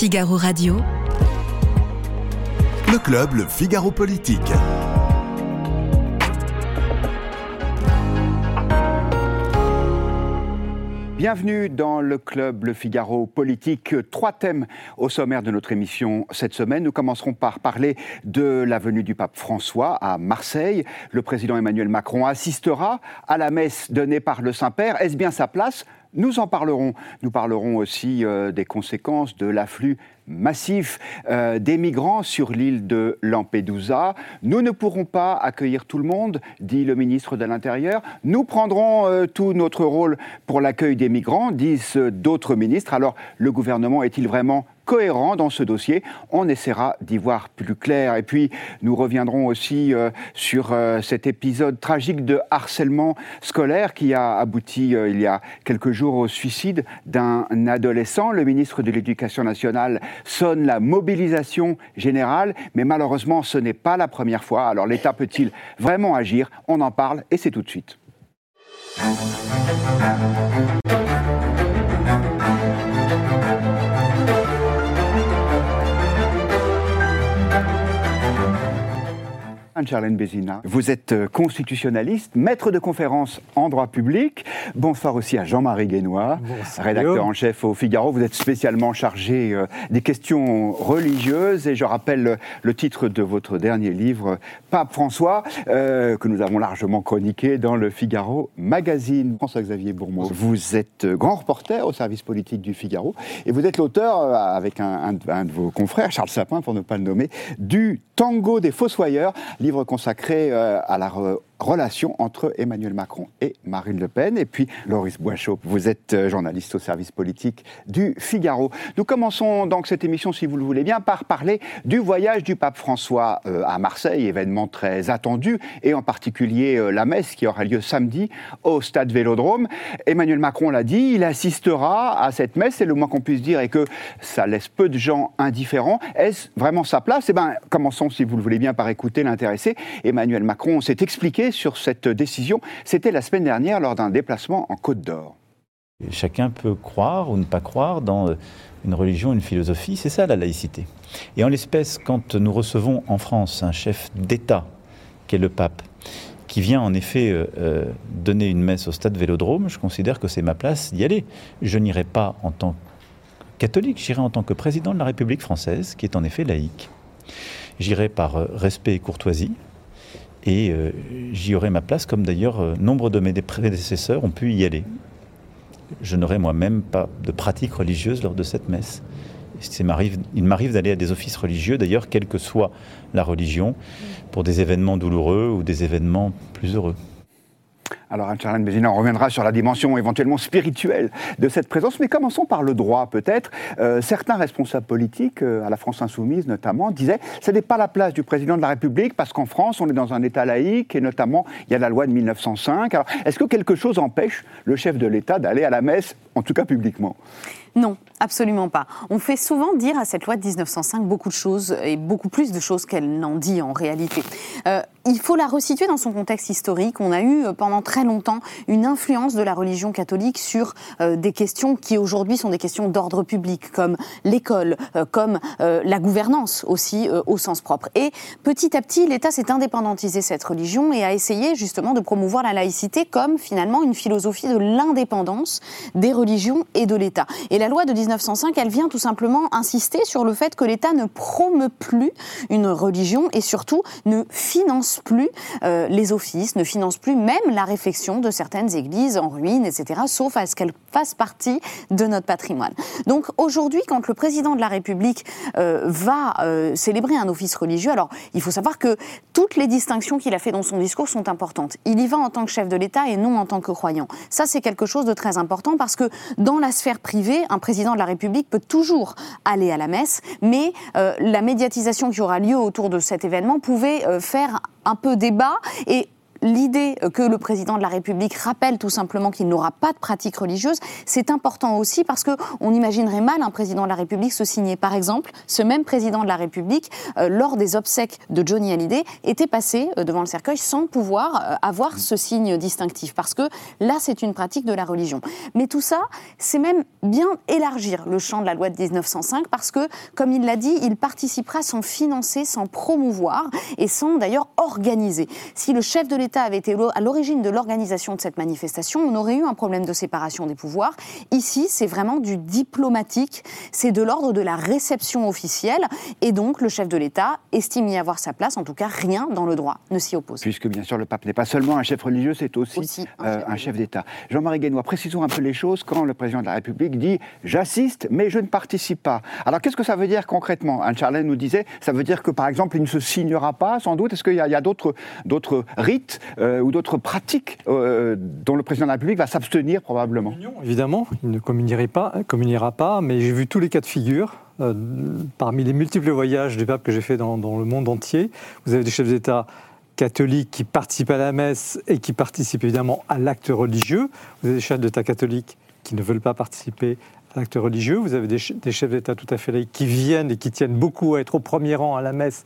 Figaro Radio. Le club, le Figaro Politique. Bienvenue dans le club Le Figaro Politique. Trois thèmes au sommaire de notre émission cette semaine. Nous commencerons par parler de la venue du pape François à Marseille. Le président Emmanuel Macron assistera à la messe donnée par le Saint-Père. Est-ce bien sa place? Nous en parlerons. Nous parlerons aussi euh, des conséquences de l'afflux massif euh, des migrants sur l'île de Lampedusa. Nous ne pourrons pas accueillir tout le monde, dit le ministre de l'Intérieur. Nous prendrons euh, tout notre rôle pour l'accueil des migrants, disent d'autres ministres. Alors, le gouvernement est-il vraiment cohérent dans ce dossier. On essaiera d'y voir plus clair. Et puis, nous reviendrons aussi euh, sur euh, cet épisode tragique de harcèlement scolaire qui a abouti euh, il y a quelques jours au suicide d'un adolescent. Le ministre de l'Éducation nationale sonne la mobilisation générale, mais malheureusement, ce n'est pas la première fois. Alors, l'État peut-il vraiment agir? On en parle et c'est tout de suite. Anne-Charlène Bézina, vous êtes euh, constitutionnaliste, maître de conférence en droit public. Bonsoir aussi à Jean-Marie Guénois, rédacteur en chef au Figaro. Vous êtes spécialement chargé euh, des questions religieuses et je rappelle le titre de votre dernier livre, Pape François, euh, que nous avons largement chroniqué dans le Figaro Magazine. François-Xavier Bourmeau, vous êtes grand reporter au service politique du Figaro et vous êtes l'auteur, avec un, un, de vos confrères, Charles Sapin pour ne pas le nommer, du Tango des Fossoyeurs, livre consacré euh, à la relation entre Emmanuel Macron et Marine Le Pen. Et puis, Loris Boischaud, vous êtes euh, journaliste au service politique du Figaro. Nous commençons donc cette émission, si vous le voulez bien, par parler du voyage du pape François euh, à Marseille, événement très attendu, et en particulier euh, la messe qui aura lieu samedi au stade Vélodrome. Emmanuel Macron l'a dit, il assistera à cette messe, et le moins qu'on puisse dire est que ça laisse peu de gens indifférents. Est-ce vraiment sa place? Eh bien, commençons, si vous le voulez bien, par écouter l'intéressé. Emmanuel Macron s'est expliqué sur cette décision. C'était la semaine dernière lors d'un déplacement en Côte d'Or. Chacun peut croire ou ne pas croire dans euh, une religion, une philosophie, c'est ça la laïcité. Et en l'espèce, quand nous recevons en France un chef d'État, qui est le pape, qui vient en effet euh, euh, donner une messe au stade Vélodrome, je considère que c'est ma place d'y aller. Je n'irai pas en tant que catholique, j'irai en tant que président de la République française, qui est en effet laïque. J'irai par respect et courtoisie, et euh, j'y aurai ma place, comme d'ailleurs euh, nombre de mes prédécesseurs ont pu y aller. Je n'aurai moi-même pas de pratique religieuse lors de cette messe. Il m'arrive d'aller à des offices religieux, d'ailleurs, quelle que soit la religion, pour des événements douloureux ou des événements plus heureux. Alors, Anne-Charlène Bézina, on reviendra sur la dimension éventuellement spirituelle de cette présence, mais commençons par le droit, peut-être. Euh, certains responsables politiques, euh, à la France Insoumise notamment, disaient ce n'est pas la place du président de la République, parce qu'en France, on est dans un État laïque, et notamment, il y a la loi de 1905. Alors, est-ce que quelque chose empêche le chef de l'État d'aller à la messe, en tout cas publiquement? Non, absolument pas. On fait souvent dire à cette loi de 1905 beaucoup de choses et beaucoup plus de choses qu'elle n'en dit en réalité. Euh, il faut la resituer dans son contexte historique. On a eu pendant très longtemps une influence de la religion catholique sur euh, des questions qui aujourd'hui sont des questions d'ordre public, comme l'école, comme la gouvernance aussi au sens propre. Et petit à petit, l'État s'est indépendantisé cette religion et a essayé justement de promouvoir la laïcité comme finalement une philosophie de l'indépendance des religions et de l'État. Et la loi de 1905, elle vient tout simplement insister sur le fait que l'État ne promeut plus une religion et surtout ne finance plus euh, les offices, ne finance plus même la réflexion de certaines églises en ruine, etc., sauf à ce qu'elles fassent partie de notre patrimoine. Donc aujourd'hui, quand le président de la République euh, va euh, célébrer un office religieux, alors il faut savoir que toutes les distinctions qu'il a fait dans son discours sont importantes. Il y va en tant que chef de l'État et non en tant que croyant. Ça, c'est quelque chose de très important parce que dans la sphère privée, un président de la République peut toujours aller à la messe, mais euh, la médiatisation qui aura lieu autour de cet événement pouvait faire un peu débat et l'idée que le président de la République rappelle tout simplement qu'il n'aura pas de pratique religieuse, c'est important aussi parce que on imaginerait mal un président de la République se signer. Par exemple, ce même président de la République, euh, lors des obsèques de Johnny Hallyday, était passé euh, devant le cercueil sans pouvoir euh, avoir ce signe distinctif parce que là, c'est une pratique de la religion. Mais tout ça, c'est même bien élargir le champ de la loi de 1905 parce que, comme il l'a dit, il participera sans financer, sans promouvoir et sans d'ailleurs organiser. Si le chef de l'État avait été à l'origine de l'organisation de cette manifestation, on aurait eu un problème de séparation des pouvoirs. Ici, c'est vraiment du diplomatique, c'est de l'ordre de la réception officielle, et donc le chef de l'État estime y avoir sa place, en tout cas rien dans le droit ne s'y oppose. Puisque bien sûr le pape n'est pas seulement un chef religieux, c'est aussi, un, chef, d'État. Jean-Marie Guénois, précisons un peu les choses quand le président de la République dit j'assiste mais je ne participe pas. Alors qu'est-ce que ça veut dire concrètement? Anne Charlet nous disait ça veut dire que par exemple il ne se signera pas sans doute? Est-ce qu'il y a, d'autres rites euh, ou d'autres pratiques euh, dont le président de la République va s'abstenir probablement Évidemment, il ne communiera pas, communiera pas mais j'ai vu tous les cas de figure. Euh, parmi les multiples voyages du pape que j'ai fait dans, le monde entier, vous avez des chefs d'État catholiques qui participent à la messe et qui participent évidemment à l'acte religieux. Vous avez des chefs d'État catholiques qui ne veulent pas participer à l'acte religieux. Vous avez des, chefs d'État tout à fait laïcs qui viennent et qui tiennent beaucoup à être au premier rang à la messe,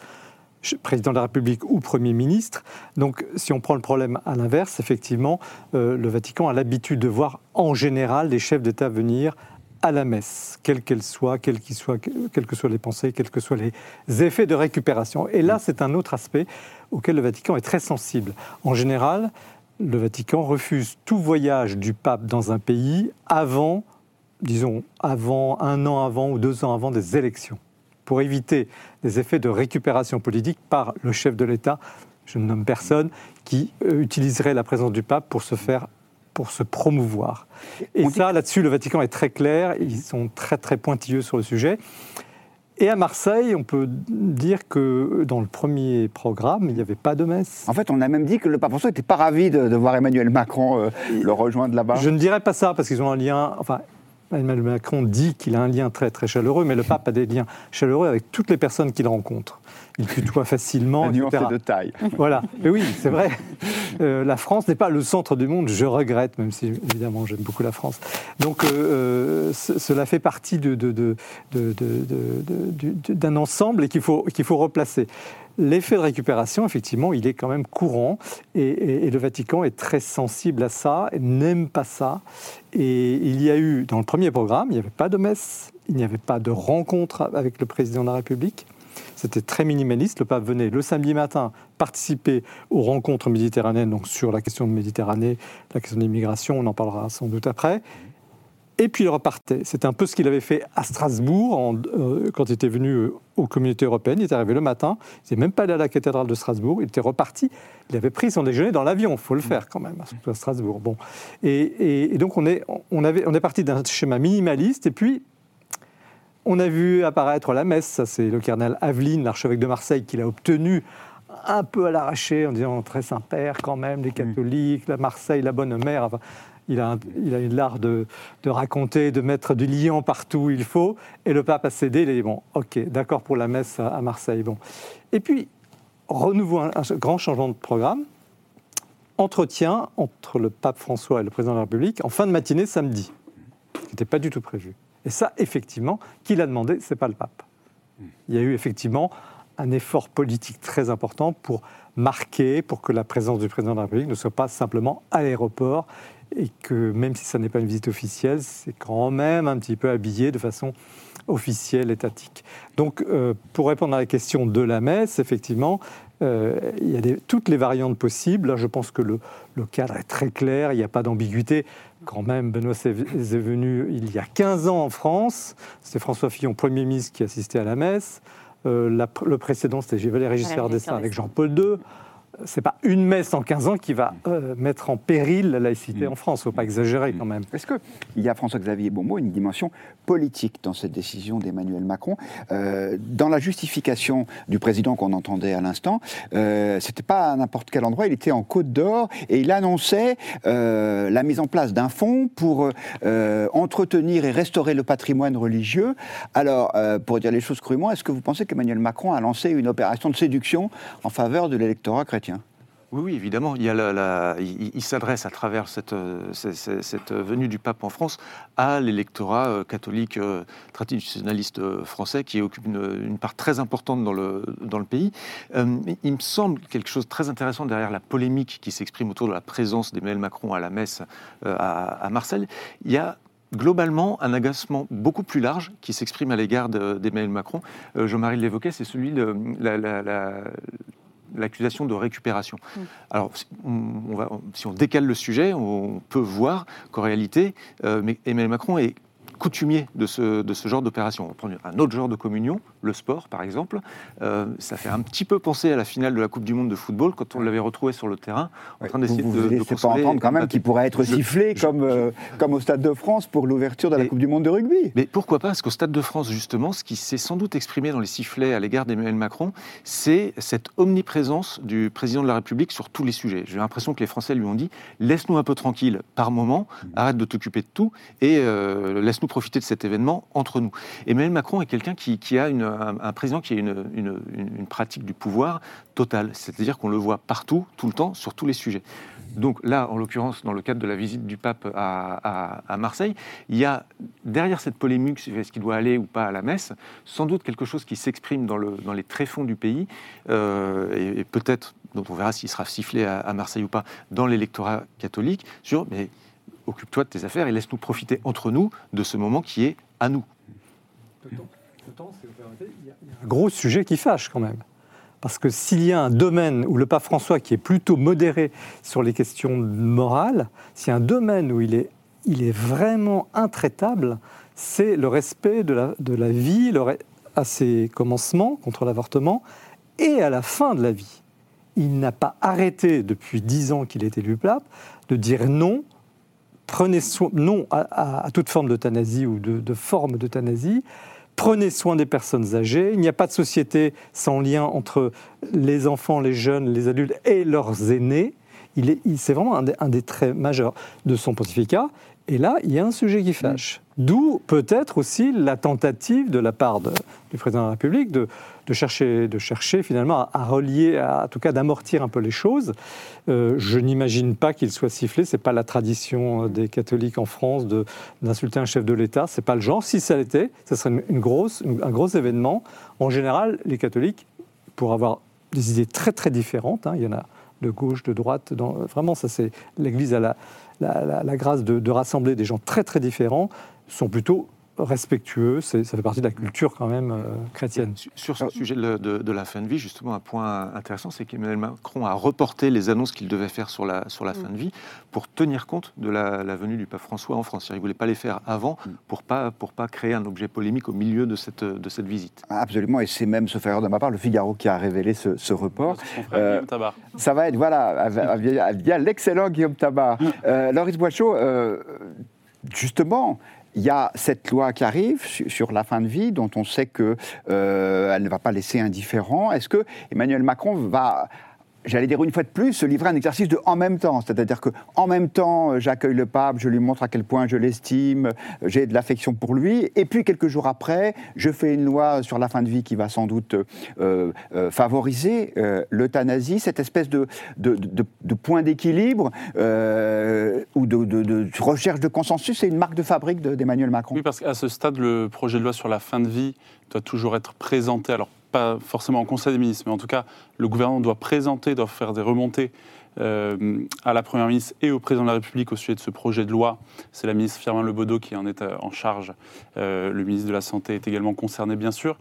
président de la République ou Premier ministre. Donc, si on prend le problème à l'inverse, effectivement, euh, le Vatican a l'habitude de voir en général les chefs d'État venir à la messe, quelle qu'elle soit, quelles que soient les pensées, quels que soient les effets de récupération. Et là, c'est un autre aspect auquel le Vatican est très sensible. En général, le Vatican refuse tout voyage du pape dans un pays avant, disons, avant un an avant ou deux ans avant des élections, pour éviter des effets de récupération politique par le chef de l'État, je ne nomme personne, qui euh, utiliserait la présence du pape pour se faire pour se promouvoir. Et ça, là-dessus, le Vatican est très clair, ils sont très très pointilleux sur le sujet. Et à Marseille, on peut dire que dans le premier programme, il n'y avait pas de messe. En fait, on a même dit que le pape François n'était pas ravi de, voir Emmanuel Macron euh, le rejoindre là-bas. Je ne dirais pas ça, parce qu'ils ont un lien. Enfin, Emmanuel Macron dit qu'il a un lien très très chaleureux, mais le pape a des liens chaleureux avec toutes les personnes qu'il rencontre il tutoie facilement. La de taille. Voilà. Mais oui, c'est vrai. Euh, la France n'est pas le centre du monde. Je regrette, même si évidemment j'aime beaucoup la France. Donc euh, euh, cela fait partie d'un ensemble et qu'il faut, qu'il faut replacer. L'effet de récupération, effectivement, il est quand même courant et, et le Vatican est très sensible à ça, n'aime pas ça. Et il y a eu, dans le premier programme, il n'y avait pas de messe, il n'y avait pas de rencontre avec le président de la République. C'était très minimaliste. Le pape venait le samedi matin participer aux rencontres méditerranéennes, donc sur la question de Méditerranée, la question de l'immigration, on en parlera sans doute après. Et puis il repartait. C'est un peu ce qu'il avait fait à Strasbourg euh, quand il était venu euh, aux communautés européennes. Il est arrivé le matin, il n'était même pas allé à la cathédrale de Strasbourg, il était reparti. Il avait pris son déjeuner dans l'avion, il faut le faire quand même, surtout à Strasbourg. Bon. Et, et donc on est, on, avait, on est parti d'un schéma minimaliste, et puis on a vu apparaître la messe, ça c'est le cardinal Aveline, l'archevêque de Marseille, qui l'a obtenu un peu à l'arraché en disant très Saint-Père quand même, les catholiques, la Marseille, la bonne mère. il a, il a l'art de, raconter, de mettre du liant partout où il faut. Et le pape a cédé, il a dit bon, ok, d'accord pour la messe à, Marseille. Bon. Et puis, renouveau, un, grand changement de programme. Entretien entre le pape François et le président de la République en fin de matinée samedi, ce qui n'était pas du tout prévu. Et ça, effectivement, qui l'a demandé, ce n'est pas le pape. Il y a eu effectivement un effort politique très important pour marquer, pour que la présence du président de la République ne soit pas simplement à l'aéroport et que même si ça n'est pas une visite officielle, c'est quand même un petit peu habillé de façon officielle, étatique. Donc, euh, pour répondre à la question de la messe, effectivement, euh, il y a toutes les variantes possibles. Là, je pense que le, cadre est très clair, il n'y a pas d'ambiguïté. Quand même, Benoît est venu il y a 15 ans en France. C'était François Fillon, Premier ministre, qui assistait à la messe. Euh, le précédent, c'était Valéry Giscard d'Estaing avec Jean-Paul II c'est pas une messe en 15 ans qui va euh, mettre en péril la laïcité mm. en France. Il ne faut pas exagérer quand même. Est-ce qu'il y a, François-Xavier Bonmot, une dimension politique dans cette décision d'Emmanuel Macron? Euh, Dans la justification du président qu'on entendait à l'instant, euh, c'était pas à n'importe quel endroit, il était en Côte d'Or et il annonçait euh, la mise en place d'un fonds pour entretenir et restaurer le patrimoine religieux. Alors, pour dire les choses crûment, est-ce que vous pensez qu'Emmanuel Macron a lancé une opération de séduction en faveur de l'électorat chrétien? Oui, évidemment. Il, s'adresse à travers cette, cette, venue du pape en France à l'électorat catholique traditionnaliste français qui occupe une, part très importante dans le, pays. il me semble quelque chose de très intéressant derrière la polémique qui s'exprime autour de la présence d'Emmanuel Macron à la messe à, Marseille. Il y a globalement un agacement beaucoup plus large qui s'exprime à l'égard d'Emmanuel Macron. Euh, Jean-Marie l'évoquait, c'est celui de l'accusation de récupération. Mm. Alors, on, va, si on décale le sujet, on peut voir qu'en réalité, euh, Emmanuel Macron est coutumier de ce, de ce genre d'opération. On va prendre un autre genre de communion, le sport par exemple. Euh, ça fait un petit peu penser à la finale de la Coupe du Monde de football quand on l'avait retrouvé sur le terrain en train d'essayer de. Vous ne pas entendre quand même qu'il pourrait être sifflé comme, euh, comme au Stade de France pour l'ouverture de la Coupe du Monde de rugby. Mais pourquoi pas Parce qu'au Stade de France, justement, ce qui s'est sans doute exprimé dans les sifflets à l'égard d'Emmanuel Macron, c'est cette omniprésence du président de la République sur tous les sujets. J'ai l'impression que les Français lui ont dit laisse-nous un peu tranquille par moment, mmh. arrête de t'occuper de tout et euh, laisse-nous profiter de cet événement entre nous. Emmanuel Macron est quelqu'un qui, a un, président qui a une, une, pratique du pouvoir totale, c'est-à-dire qu'on le voit partout, tout le temps, sur tous les sujets. Donc là, en l'occurrence, dans le cadre de la visite du pape à, Marseille, il y a derrière cette polémique, est-ce qu'il doit aller ou pas à la messe, sans doute quelque chose qui s'exprime dans, le, dans les tréfonds du pays, euh, et, peut-être, donc on verra s'il sera sifflé à, à, Marseille ou pas, dans l'électorat catholique, sur mais occupe-toi de tes affaires et laisse-nous profiter entre nous de ce moment qui est à nous. il y a un gros sujet qui fâche quand même. Parce que s'il y a un domaine où le pape François, qui est plutôt modéré sur les questions morales, s'il y a un domaine où il est, il est vraiment intraitable, c'est le respect de la, de la vie à ses commencements contre l'avortement et à la fin de la vie. Il n'a pas arrêté depuis dix ans qu'il est élu pape de dire non prenez soin, non à, toute forme d'euthanasie ou de, forme d'euthanasie, prenez soin des personnes âgées. Il n'y a pas de société sans lien entre les enfants, les jeunes, les adultes et leurs aînés. Il c'est vraiment un des, traits majeurs de son pontificat. Et là, il y a un sujet qui fâche. D'où peut-être aussi la tentative de la part du président de la République de, chercher, de chercher finalement à, relier, à, en tout cas d'amortir un peu les choses. Euh, je n'imagine pas qu'il soit sifflé. C'est pas la tradition euh, des catholiques en France d'insulter un chef de l'État. C'est pas le genre. Si ça l'était, ce serait une, grosse, un gros événement. En général, les catholiques, pour avoir des idées très très différentes, hein, il y en a de gauche, de droite. Dans, vraiment, ça c'est l'Église a la, la, grâce de, de, rassembler des gens très très différents, sont plutôt respectueux, ça fait partie de la culture quand même euh, chrétienne. Sur ce sujet de, la fin de vie, justement, un point intéressant, c'est qu'Emmanuel Macron a reporté les annonces qu'il devait faire sur la, sur la mm. fin de vie pour tenir compte de la, venue du pape François en France. Il ne voulait pas les faire avant mm. pour ne pas, pour pas créer un objet polémique au milieu de cette, de cette visite. Absolument, et c'est même, sauf erreur de ma part, le Figaro qui a révélé ce, report. Euh, ça va être, voilà, via, l'excellent Guillaume Tabar. Mm. Euh, Loris Boichot, euh, justement, il y a cette loi qui arrive sur la fin de vie, dont on sait qu'elle euh, ne va pas laisser indifférent. Est-ce que Emmanuel Macron va j'allais dire une fois de plus, se livrer à un exercice de en même temps. C'est-à-dire que en même temps, euh, j'accueille le pape, je lui montre à quel point je l'estime, euh, j'ai de l'affection pour lui, et puis quelques jours après, je fais une loi sur la fin de vie qui va sans doute euh, favoriser l'euthanasie, cette espèce de, de, de, point d'équilibre ou de, recherche de consensus, c'est une marque de fabrique d'Emmanuel Macron. Oui, parce qu'à ce stade, le projet de loi sur la fin de vie doit toujours être présenté. Alors pas forcément en Conseil des ministres, mais en tout cas, le gouvernement doit présenter, doit faire des remontées euh, à la Première ministre et au Président de la République au sujet de ce projet de loi. C'est la ministre Firmin Lebaudot qui en est euh, en charge. Euh, le ministre de la Santé est également concerné, bien sûr.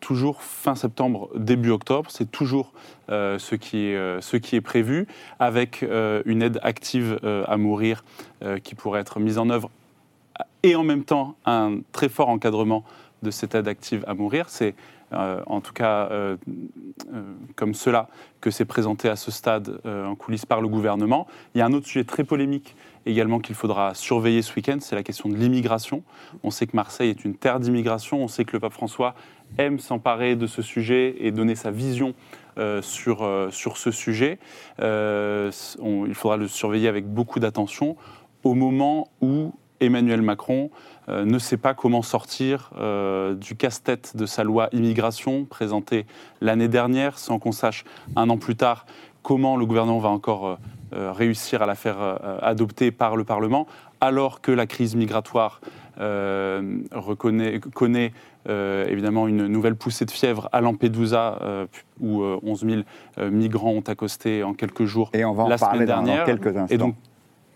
toujours fin septembre, début octobre, c'est toujours ce, qui est, ce qui est prévu, avec une aide active à mourir qui pourrait être mise en œuvre et en même temps un très fort encadrement de cette aide active à mourir. C'est euh, en tout cas euh, euh, comme cela, que c'est présenté à ce stade en coulisses par le gouvernement. Il y a un autre sujet très polémique également qu'il faudra surveiller ce week-end, c'est la question de l'immigration. On sait que Marseille est une terre d'immigration, on sait que le pape François aime s'emparer de ce sujet et donner sa vision sur, sur ce sujet. il faudra le surveiller avec beaucoup d'attention au moment où Emmanuel Macron euh, ne sait pas comment sortir euh, du casse-tête de sa loi immigration présentée l'année dernière, sans qu'on sache un an plus tard comment le gouvernement va encore réussir à la faire adopter par le Parlement, alors que la crise migratoire reconnaît, connaît évidemment une nouvelle poussée de fièvre à Lampedusa, où 11 000 migrants ont accosté en quelques jours Et on va en la parler semaine dans dernière. quelques instants. Et donc,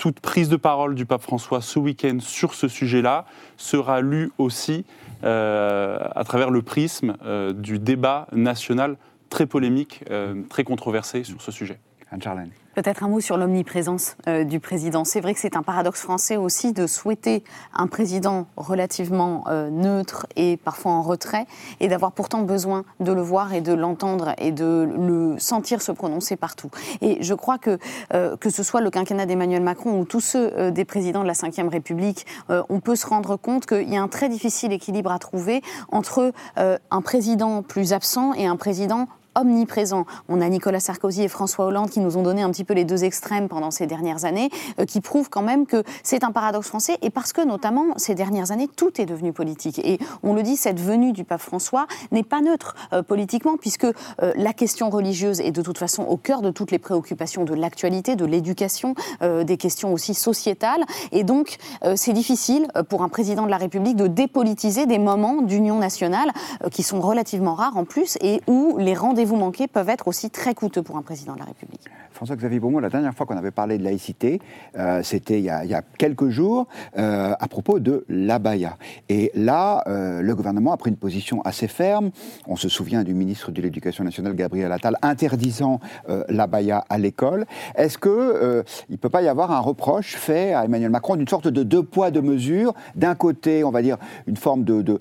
toute prise de parole du pape François ce week-end sur ce sujet-là sera lue aussi euh, à travers le prisme euh, du débat national très polémique, euh, très controversé sur ce sujet. Anne-Charlène. Peut-être un mot sur l'omniprésence euh, du président. C'est vrai que c'est un paradoxe français aussi de souhaiter un président relativement euh, neutre et parfois en retrait, et d'avoir pourtant besoin de le voir et de l'entendre et de le sentir se prononcer partout. Et je crois que euh, que ce soit le quinquennat d'Emmanuel Macron ou tous ceux des présidents de la Ve République, on peut se rendre compte qu'il y a un très difficile équilibre à trouver entre un président plus absent et un président omniprésent. On a Nicolas Sarkozy et François Hollande qui nous ont donné un petit peu les deux extrêmes pendant ces dernières années, euh, qui prouvent quand même que c'est un paradoxe français et parce que notamment ces dernières années, tout est devenu politique. Et on le dit, cette venue du pape François n'est pas neutre euh, politiquement puisque euh, la question religieuse est de toute façon au cœur de toutes les préoccupations de l'actualité, de l'éducation, des questions aussi sociétales. Et donc, c'est difficile pour un président de la République de dépolitiser des moments d'union nationale qui sont relativement rares en plus et où les rendez-vous manqués peuvent être aussi très coûteux pour un président de la République. François-Xavier Beaumont, la dernière fois qu'on avait parlé de laïcité, euh, c'était il, y a- quelques jours, euh, à propos de l'abaya. Et là, euh, le gouvernement a pris une position assez ferme. On se souvient du ministre de l'Éducation nationale, Gabriel Attal, interdisant l'abaya à l'école. Est-ce que il ne peut pas y avoir un reproche fait à Emmanuel Macron d'une sorte de deux poids, deux mesures? D'un côté, on va dire, une forme de,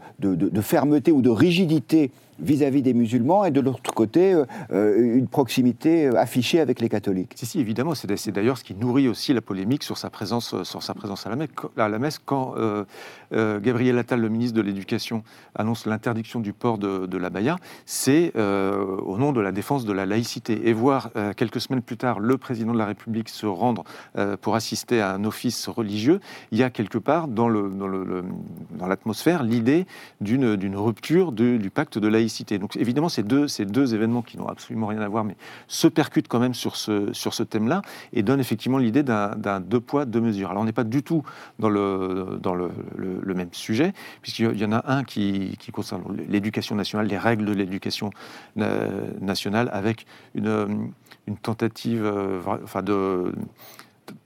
fermeté ou de rigidité vis-à-vis des musulmans, et de l'autre côté, une proximité affichée avec les catholiques. Évidemment, c'est d'ailleurs ce qui nourrit aussi la polémique sur sa présence, euh, à la messe. La quand euh, euh, Gabriel Attal, le ministre de l'Éducation, annonce l'interdiction du port de, de l'abaya, c'est au nom de la défense de la laïcité. Et voir quelques semaines plus tard le président de la République se rendre pour assister à un office religieux, il y a quelque part dans l'atmosphère l'idée d'une rupture du pacte de laïcité. Donc évidemment, ces deux événements qui n'ont absolument rien à voir, mais se percutent quand même sur ce, sur ce thème-là et donnent effectivement l'idée d'un deux poids, deux mesures. Alors on n'est pas du tout dans le, dans le, même sujet, puisqu'il y en a un qui, concerne l'éducation nationale, les règles de l'éducation euh, nationale, avec une, tentative euh, enfin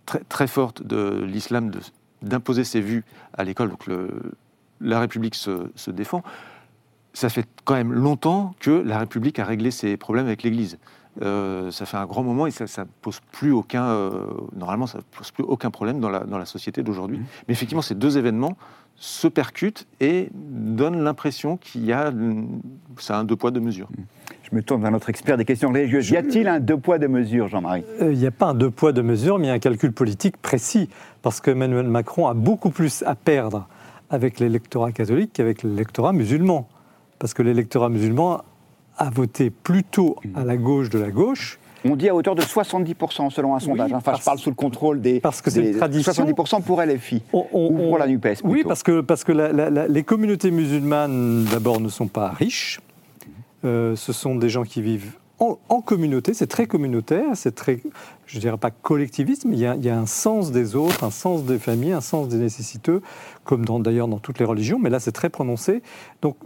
très, très forte de l'islam d'imposer ses vues à l'école. Donc la République se défend. Ça fait quand même longtemps que la République a réglé ses problèmes avec l'Église. Euh, ça fait un grand moment et ça ne pose plus aucun, euh, normalement, ça pose plus aucun problème dans la, dans la société d'aujourd'hui. Mais effectivement, ces deux événements se percutent et donnent l'impression qu'il y a, c'est un deux poids deux mesures. Je me tourne vers notre expert des questions religieuses. Y a-t-il un deux poids, deux mesures, Jean-Marie? Euh, Il n'y a pas un deux poids, deux mesures, mais il y a un calcul politique précis, parce que Emmanuel Macron a beaucoup plus à perdre avec l'électorat catholique qu'avec l'électorat musulman. Parce que l'électorat musulman a voté plutôt à la gauche de la gauche, On dit à hauteur de 70% selon un sondage. Enfin, parce- je parle sous le contrôle des. parce que c'est des- une tradition. 70% pour LFI. On- on- ou pour on- la NUPES. Oui, plutôt. parce que, parce que la- la- la- les communautés musulmanes, d'abord, ne sont pas riches. Euh, ce sont des gens qui vivent en, communauté, c'est très communautaire, c'est très, je dirais pas collectiviste, mais il y, a, il y a un sens des autres, un sens des familles, un sens des nécessiteux, comme d'ailleurs dans toutes les religions, mais là c'est très prononcé. Donc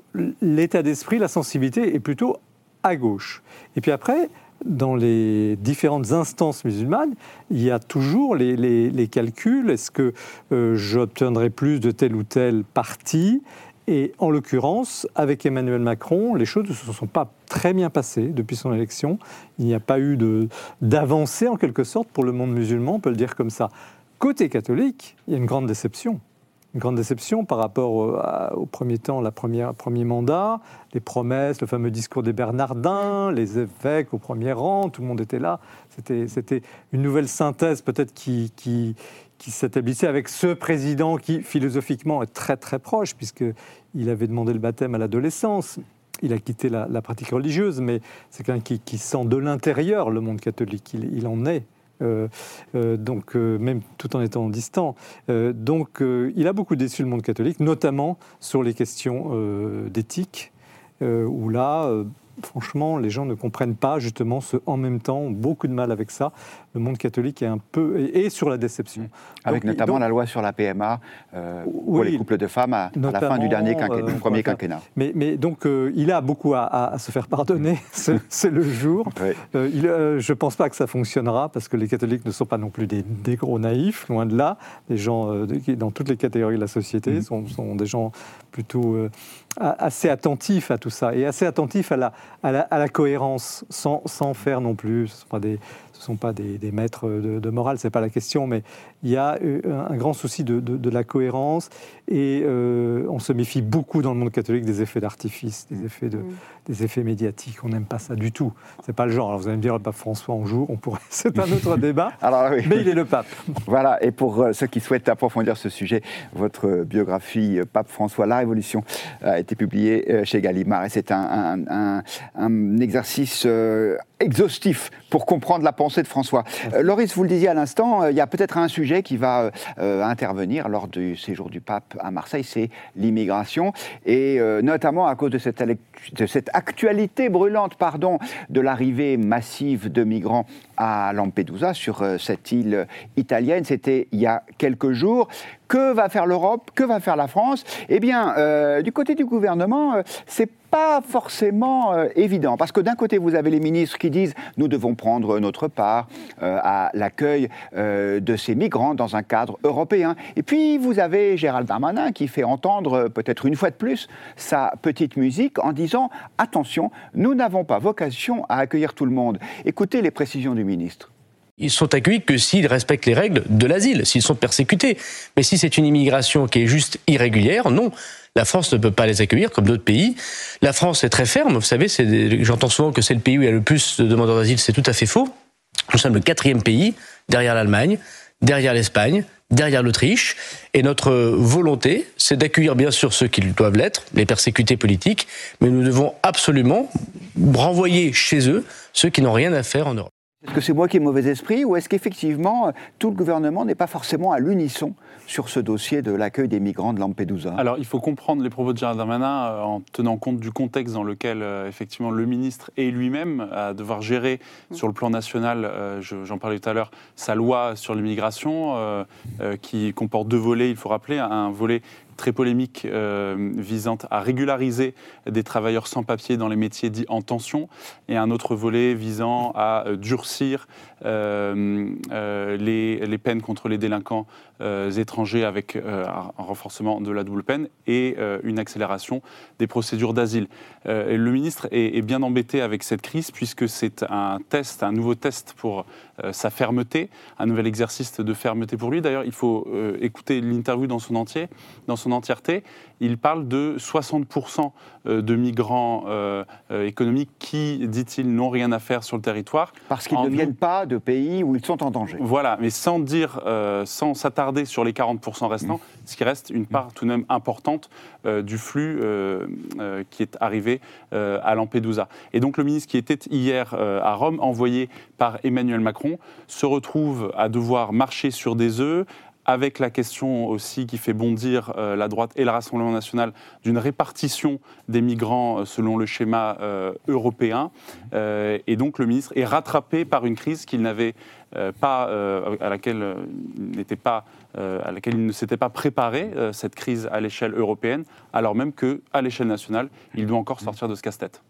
l'état d'esprit, la sensibilité est plutôt à gauche. Et puis après, dans les différentes instances musulmanes, il y a toujours les, calculs. Est-ce que euh, j'obtiendrai plus de tel ou tel parti Et en l'occurrence, avec Emmanuel Macron, les choses ne se sont pas très bien passées depuis son élection. Il n'y a pas eu d'avancée en quelque sorte pour le monde musulman, on peut le dire comme ça. Côté catholique, il y a une grande déception une grande déception par rapport au, premier temps, première, premier mandat, les promesses, le fameux discours des Bernardins, les évêques au premier rang, tout le monde était là. C'était, une nouvelle synthèse peut-être qui, qui s'établissait avec ce président qui philosophiquement est très très proche puisqu'il avait demandé le baptême à l'adolescence. Il a quitté la, pratique religieuse, mais c'est quelqu'un qui, sent de l'intérieur le monde catholique. Il, en est. Euh, euh, donc, euh, même tout en étant distant. Donc, il a beaucoup déçu le monde catholique, notamment sur les questions d'éthique, où là, franchement, les gens ne comprennent pas justement ce en même temps, ont beaucoup de mal avec ça. Le monde catholique est un peu. et, sur la déception. Avec notamment la loi sur la PMA euh, pour les couples de femmes à, la fin du dernier quinquennat, euh, premier quinquennat. Mais, mais donc, euh, il a beaucoup à, se faire pardonner, c'est le jour. il, je ne pense pas que ça fonctionnera parce que les catholiques ne sont pas non plus des, gros naïfs, loin de là. Les gens dans toutes les catégories de la société mmh. sont, sont, des gens plutôt assez attentifs à tout ça et assez attentifs à la, à la, cohérence sans, faire non plus. Des, ce ne sont pas des, maîtres de, morale, ce n'est pas la question, mais il y a euh, un grand souci de, la cohérence et euh, on se méfie beaucoup dans le monde catholique des effets d'artifice, des, effets de, mm. des effets médiatiques. On n'aime pas ça du tout. C'est pas le genre. Alors vous allez me dire, le pape François en joue, on pourrait. C'est un autre débat. Alors, oui. Mais il est le pape. Voilà. Et pour euh, ceux qui souhaitent approfondir ce sujet, votre biographie Pape François, La Révolution, a été publiée chez Gallimard et c'est un, un, exercice exhaustif pour comprendre la pensée de François. Euh, Loris, vous le disiez à l'instant, euh, il y a peut-être un sujet qui va euh, intervenir lors du séjour du pape à Marseille, c'est l'immigration, et notamment à cause de cette, de cette actualité brûlante pardon, de l'arrivée massive de migrants à Lampedusa, sur cette île italienne. C'était il y a quelques jours. Que va faire l'Europe? Que va faire la France? Eh bien, euh, du côté du gouvernement, euh, c'est pas forcément euh, évident. Parce que d'un côté, vous avez les ministres qui disent nous devons prendre notre part à l'accueil de ces migrants dans un cadre européen. Et puis, vous avez Gérald Darmanin qui fait entendre, peut-être une fois de plus, sa petite musique en disant attention, nous n'avons pas vocation à accueillir tout le monde. Écoutez les précisions du ministre ils sont accueillis que s'ils respectent les règles de l'asile, s'ils sont persécutés. Mais si c'est une immigration qui est juste irrégulière, non. La France ne peut pas les accueillir comme d'autres pays. La France est très ferme. Vous savez, j'entends souvent que c'est le pays où il y a le plus de demandeurs d'asile. C'est tout à fait faux. Nous sommes le quatrième pays, derrière l'Allemagne, derrière l'Espagne, derrière l'Autriche. Et notre volonté, c'est d'accueillir bien sûr ceux qui doivent l'être, les persécutés politiques, mais nous devons absolument renvoyer chez eux ceux qui n'ont rien à faire en Europe. Est-ce que c'est moi qui ai mauvais esprit ou est-ce qu'effectivement tout le gouvernement n'est pas forcément à l'unisson sur ce dossier de l'accueil des migrants de Lampedusa? Alors il faut comprendre les propos de Gérald Darmanin euh, en tenant compte du contexte dans lequel euh, effectivement le ministre et lui-même à devoir gérer sur le plan national, euh, j'en parlais tout à l'heure, sa loi sur l'immigration qui comporte deux volets, il faut rappeler, un volet très polémique euh, visant à régulariser des travailleurs sans papier dans les métiers dits en tension, et un autre volet visant à euh, durcir euh, les, peines contre les délinquants étrangers avec un renforcement de la double peine et une accélération des procédures d'asile. le ministre est, est, bien embêté avec cette crise puisque c'est un test, un nouveau test pour sa fermeté, un nouvel exercice de fermeté pour lui. D'ailleurs, il faut écouter l'interview dans son entier, dans son entièreté, il parle de 60% euh, de migrants euh, euh, économiques qui, dit-il, n'ont rien à faire sur le territoire. Parce qu'ils ne viennent pas de pays où ils sont en danger. Voilà, mais sans dire, sans s'attarder sur les 40% restants, mmh. ce qui reste une part tout de même importante du flux qui est arrivé à Lampedusa. Et donc le ministre qui était hier à Rome, envoyé par Emmanuel Macron, se retrouve à devoir marcher sur des œufs, avec la question aussi qui fait bondir euh, la droite et le Rassemblement national d'une répartition des migrants euh, selon le schéma euh, européen. et donc le ministre est rattrapé par une crise qu'il n'avait pas, à laquelle il n'était pas à laquelle il ne s'était pas préparé, euh, cette crise à l'échelle européenne, alors même qu'à l'échelle nationale, il doit encore sortir de ce casse-tête.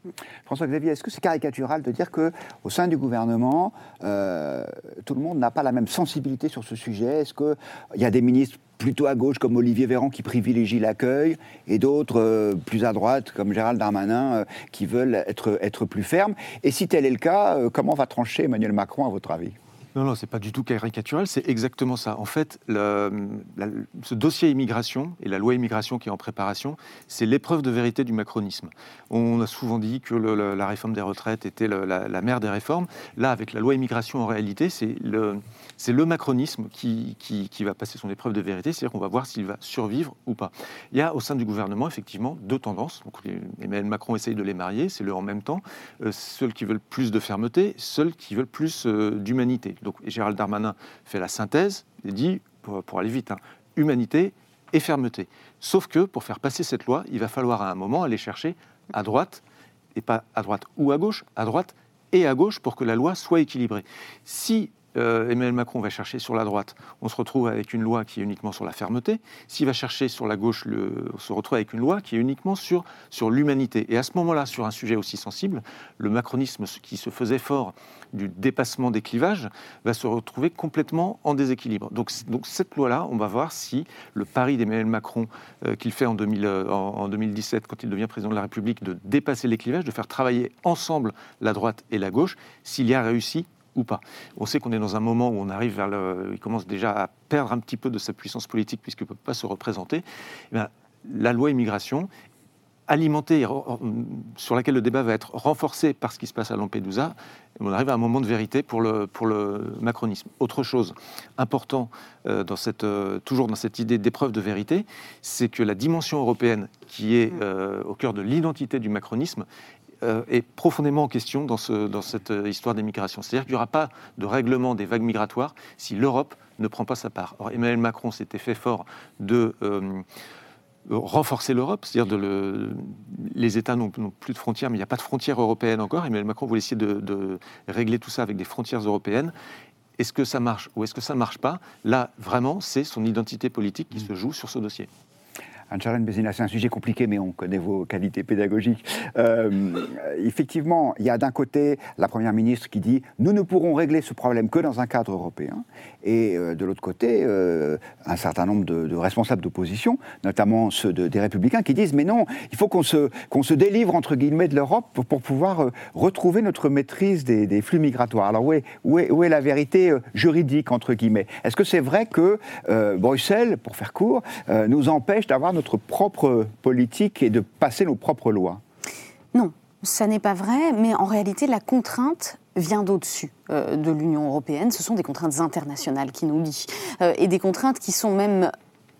François-Xavier, est-ce que c'est caricatural de dire qu'au sein du gouvernement, euh, tout le monde n'a pas la même sensibilité sur ce sujet? Est-ce qu'il y a des ministres plutôt à gauche comme Olivier Véran qui privilégient l'accueil et d'autres plus à droite comme Gérald Darmanin qui veulent être, être plus fermes? Et si tel est le cas, comment va trancher Emmanuel Macron à votre avis? Non, non, c'est pas du tout caricatural, c'est exactement ça. En fait, ce dossier immigration et la loi immigration qui est en préparation, c'est l'épreuve de vérité du macronisme. On a souvent dit que la réforme des retraites était la, mère des réformes. Là, avec la loi immigration, en réalité, c'est le, macronisme qui, va passer son épreuve de vérité, c'est-à-dire qu'on va voir s'il va survivre ou pas. Il y a au sein du gouvernement, effectivement, deux tendances. Emmanuel Macron essaye de les marier, c'est le en même temps. Euh, ceux qui veulent plus de fermeté, ceux qui veulent plus euh, d'humanité. Donc, Gérald Darmanin fait la synthèse et dit, pour, aller vite, hein, humanité et fermeté. Sauf que pour faire passer cette loi, il va falloir à un moment aller chercher à droite et pas à droite ou à gauche, à droite et à gauche pour que la loi soit équilibrée. Si euh, Emmanuel Macron va chercher sur la droite, on se retrouve avec une loi qui est uniquement sur la fermeté. S'il va chercher sur la gauche, on se retrouve avec une loi qui est uniquement sur, sur l'humanité. Et à ce moment-là, sur un sujet aussi sensible, le macronisme qui se faisait fort du dépassement des clivages va se retrouver complètement en déséquilibre. Donc, cette loi-là, on va voir si le pari d'Emmanuel Macron euh, qu'il fait en, 2000, euh, en 2017 quand il devient président de la République de dépasser les clivages, de faire travailler ensemble la droite et la gauche, s'il y a réussi ou pas. On sait qu'on est dans un moment où on arrive vers le... Il commence déjà à perdre un petit peu de sa puissance politique puisqu'il ne peut pas se représenter. Eh la loi immigration alimentée, sur laquelle le débat va être renforcé par ce qui se passe à Lampedusa, on arrive à un moment de vérité pour le, pour le macronisme. Autre chose important, euh, dans cette, euh, toujours dans cette idée d'épreuve de vérité, c'est que la dimension européenne, qui est euh, au cœur de l'identité du macronisme, euh, est profondément en question dans, ce, dans cette euh, histoire des migrations. C'est-à-dire qu'il n'y aura pas de règlement des vagues migratoires si l'Europe ne prend pas sa part. Emmanuel Macron s'était fait fort de euh, renforcer l'Europe, c'est-à-dire les États n'ont plus de frontières, mais il n'y a pas de frontières européennes encore. Emmanuel Macron voulait essayer de, de régler tout ça avec des frontières européennes. Est-ce que ça marche ou est-ce que ça ne marche pas? Là, vraiment, c'est son identité politique qui se joue sur ce dossier. Anne-Charlène Bézina, c'est un sujet compliqué, mais on connaît vos qualités pédagogiques. Euh, effectivement, il y a d'un côté la Première ministre qui dit « nous ne pourrons régler ce problème que dans un cadre européen », et euh, de l'autre côté, euh, un certain nombre de, responsables d'opposition, notamment ceux des Républicains, qui disent « mais non, il faut qu'on se, qu'on se délivre, entre guillemets, de l'Europe pour, pouvoir retrouver notre maîtrise des, flux migratoires ». Alors où est, où est, où est la vérité juridique, entre guillemets? Est-ce que c'est vrai que Bruxelles, pour faire court, nous empêche d'avoir notre propre politique et de passer nos propres lois Non, ça n'est pas vrai, mais en réalité, la contrainte vient d'au-dessus euh, de l'Union européenne. Ce sont des contraintes internationales qui nous lient. Euh, et des contraintes qui sont même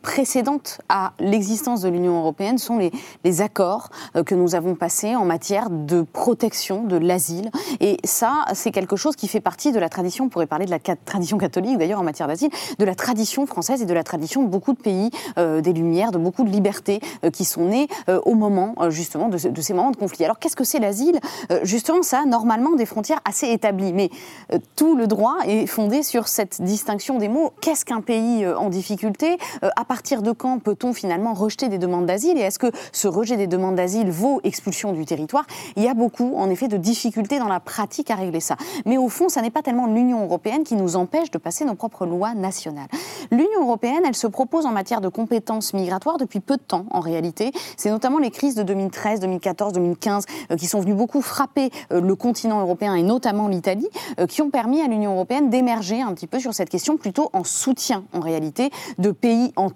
précédentes à l'existence de l'Union européenne sont les, accords euh, que nous avons passés en matière de protection de l'asile. Et ça, c'est quelque chose qui fait partie de la tradition, on pourrait parler de la tradition catholique d'ailleurs en matière d'asile, de la tradition française et de la tradition de beaucoup de pays euh, des Lumières, de beaucoup de libertés euh, qui sont nées au moment justement de, ces moments de conflit. Alors qu'est-ce que c'est l'asile? Justement, ça a normalement des frontières assez établies, mais tout le droit est fondé sur cette distinction des mots. Qu'est-ce qu'un pays en difficulté? À de quand peut-on finalement rejeter des demandes d'asile Et est-ce que ce rejet des demandes d'asile vaut expulsion du territoire? Il y a beaucoup, en effet, de difficultés dans la pratique à régler ça. Mais au fond, ça n'est pas tellement l'Union européenne qui nous empêche de passer nos propres lois nationales. L'Union européenne, elle se propose en matière de compétences migratoires depuis peu de temps, en réalité. C'est notamment les crises de 2013, 2014, 2015 qui sont venues beaucoup frapper euh, le continent européen et notamment l'Italie, euh, qui ont permis à l'Union européenne d'émerger un petit peu sur cette question plutôt en soutien, en réalité, de pays en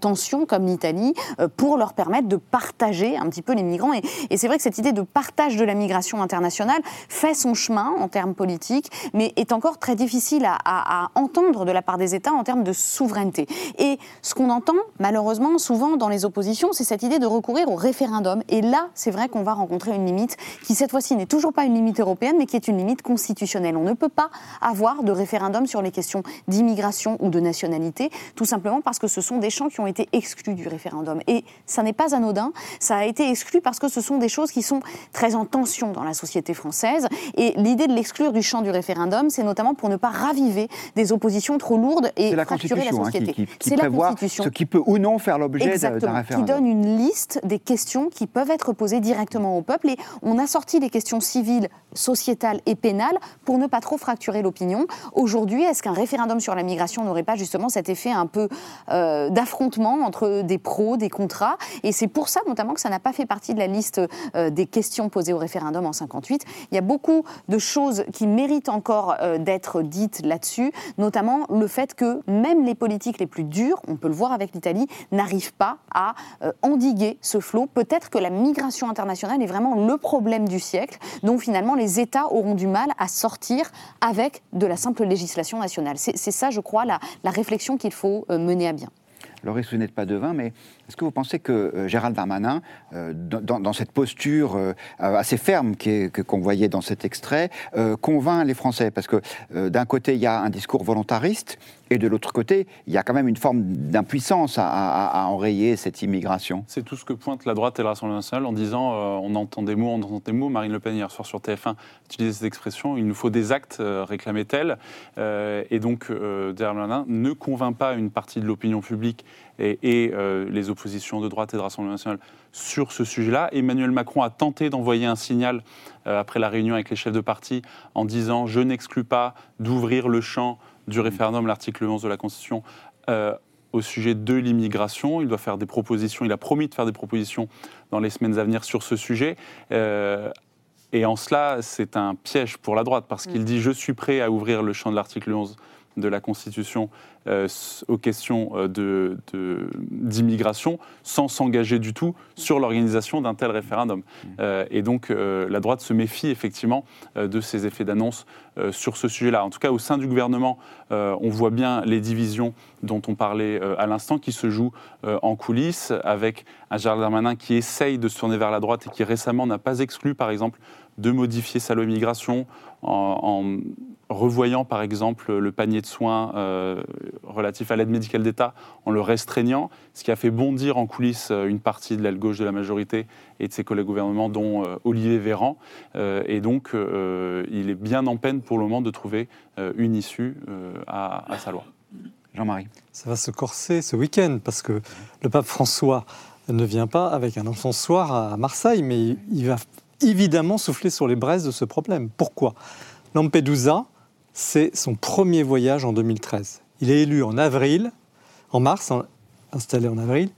comme l'Italie euh, pour leur permettre de partager un petit peu les migrants. Et, c'est vrai que cette idée de partage de la migration internationale fait son chemin en termes politiques, mais est encore très difficile à, entendre de la part des États en termes de souveraineté. Et ce qu'on entend malheureusement souvent dans les oppositions, c'est cette idée de recourir au référendum. Et là, c'est vrai qu'on va rencontrer une limite qui cette fois-ci n'est toujours pas une limite européenne, mais qui est une limite constitutionnelle. On ne peut pas avoir de référendum sur les questions d'immigration ou de nationalité, tout simplement parce que ce sont des champs qui ont été exclu du référendum. Et ça n'est pas anodin, ça a été exclu parce que ce sont des choses qui sont très en tension dans la société française. Et l'idée de l'exclure du champ du référendum, c'est notamment pour ne pas raviver des oppositions trop lourdes et fracturer la hein, société. c'est la Constitution. Ce qui peut ou non faire l'objet d'un référendum. Qui donne une liste des questions qui peuvent être posées directement au peuple. Et on a sorti les questions civiles, sociétales et pénales pour ne pas trop fracturer l'opinion. Aujourd'hui, est-ce qu'un référendum sur la migration n'aurait pas justement cet effet un peu euh, d'affrontement entre des pros, des contrats. Et c'est pour ça notamment que ça n'a pas fait partie de la liste euh, des questions posées au référendum en 58. Il y a beaucoup de choses qui méritent encore euh, d'être dites là-dessus, notamment le fait que même les politiques les plus dures, on peut le voir avec l'Italie, n'arrivent pas à euh, endiguer ce flot. Peut-être que la migration internationale est vraiment le problème du siècle, dont finalement les États auront du mal à sortir avec de la simple législation nationale. C'est ça, je crois, la réflexion qu'il faut mener à bien. Laurie, n'êtes pas devin, mais est-ce que vous pensez que Gérald Darmanin, dans, cette posture assez ferme qu'on voyait dans cet extrait, convainc les Français? Parce que d'un côté, il y a un discours volontariste, et de l'autre côté, il y a quand même une forme d'impuissance à, enrayer cette immigration. C'est tout ce que pointe la droite et le Rassemblement national en disant on entend des mots, on entend des mots. Marine Le Pen, hier soir sur TF1, utilisait cette expression il nous faut des actes, réclamait-elle. et donc, Darmanin ne convainc pas une partie de l'opinion publique et, euh, les oppositions de droite et de Rassemblement national sur ce sujet-là. Emmanuel Macron a tenté d'envoyer un signal euh, après la réunion avec les chefs de parti en disant je n'exclus pas d'ouvrir le champ du référendum, l'article 11 de la Constitution, euh, au sujet de l'immigration. Il doit faire des propositions, il a promis de faire des propositions dans les semaines à venir sur ce sujet. et en cela, c'est un piège pour la droite, parce qu'il dit je suis prêt à ouvrir le champ de l'article 11 de la Constitution euh, aux questions euh, d'immigration sans s'engager du tout sur l'organisation d'un tel référendum. Mmh. Euh, et donc la droite se méfie effectivement de ces effets d'annonce sur ce sujet-là. En tout cas, au sein du gouvernement, on voit bien les divisions dont on parlait à l'instant qui se jouent en coulisses avec un Gérald Darmanin qui essaye de se tourner vers la droite et qui récemment n'a pas exclu, par exemple, de modifier sa loi immigration en, revoyant par exemple le panier de soins euh, relatif à l'aide médicale d'État en le restreignant, ce qui a fait bondir en coulisses euh, une partie de l'aile gauche de la majorité et de ses collègues gouvernement, dont euh, Olivier Véran. et donc il est bien en peine pour le moment de trouver une issue à, à, sa loi. Jean-Marie. Ça va se corser ce week-end parce que le pape François ne vient pas avec un encensoir à Marseille, mais il va évidemment souffler sur les braises de ce problème. Pourquoi? Lampedusa, c'est son premier voyage en 2013. Il est élu en avril, en mars, installé en avril.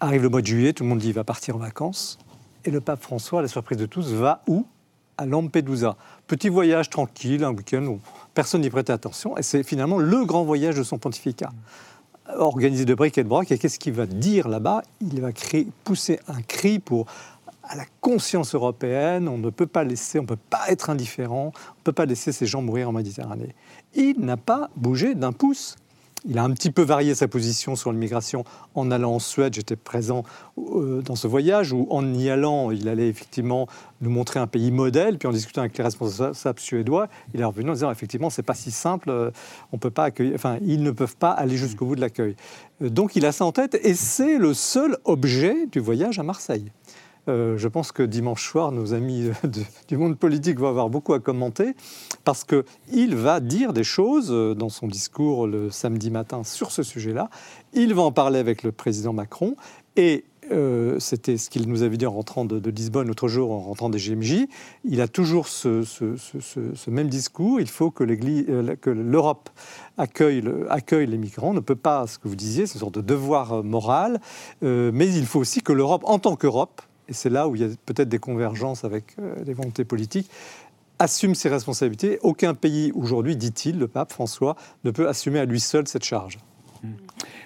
Arrive le mois de juillet, tout le monde dit qu'il va partir en vacances. Et le pape François, à la surprise de tous, va où? À Lampedusa. Petit voyage tranquille, un week-end où personne n'y prêtait attention. Et c'est finalement le grand voyage de son pontificat. Organisé de briques et de broc. Et qu'est-ce qu'il va dire là-bas? Il va pousser un cri pour à la conscience européenne, on ne peut pas laisser, on ne peut pas être indifférent, on ne peut pas laisser ces gens mourir en Méditerranée. Il n'a pas bougé d'un pouce. Il a un petit peu varié sa position sur l'immigration en allant en Suède. J'étais présent euh, dans ce voyage où, en y allant, il allait effectivement nous montrer un pays modèle. Puis en discutant avec les responsables suédois, il est revenu en disant effectivement, c'est pas si simple. Euh, on peut pas accueillir. Enfin, ils ne peuvent pas aller jusqu'au bout de l'accueil. Euh, donc, il a ça en tête et c'est le seul objet du voyage à Marseille. Euh, je pense que dimanche soir, nos amis euh, du monde politique vont avoir beaucoup à commenter parce qu'il va dire des choses euh, dans son discours le samedi matin sur ce sujet-là. Il va en parler avec le président Macron et c'était ce qu'il nous avait dit en rentrant de, Lisbonne l'autre jour, en rentrant des GMJ. Il a toujours ce, même discours. Il faut que l'Europe accueille, les migrants. Ne peut pas, ce que vous disiez, c'est une sorte de devoir moral. mais il faut aussi que l'Europe, en tant qu'Europe, et c'est là où il y a peut-être des convergences avec euh, les volontés politiques, assume ses responsabilités. Aucun pays aujourd'hui, dit-il, le pape François, ne peut assumer à lui seul cette charge.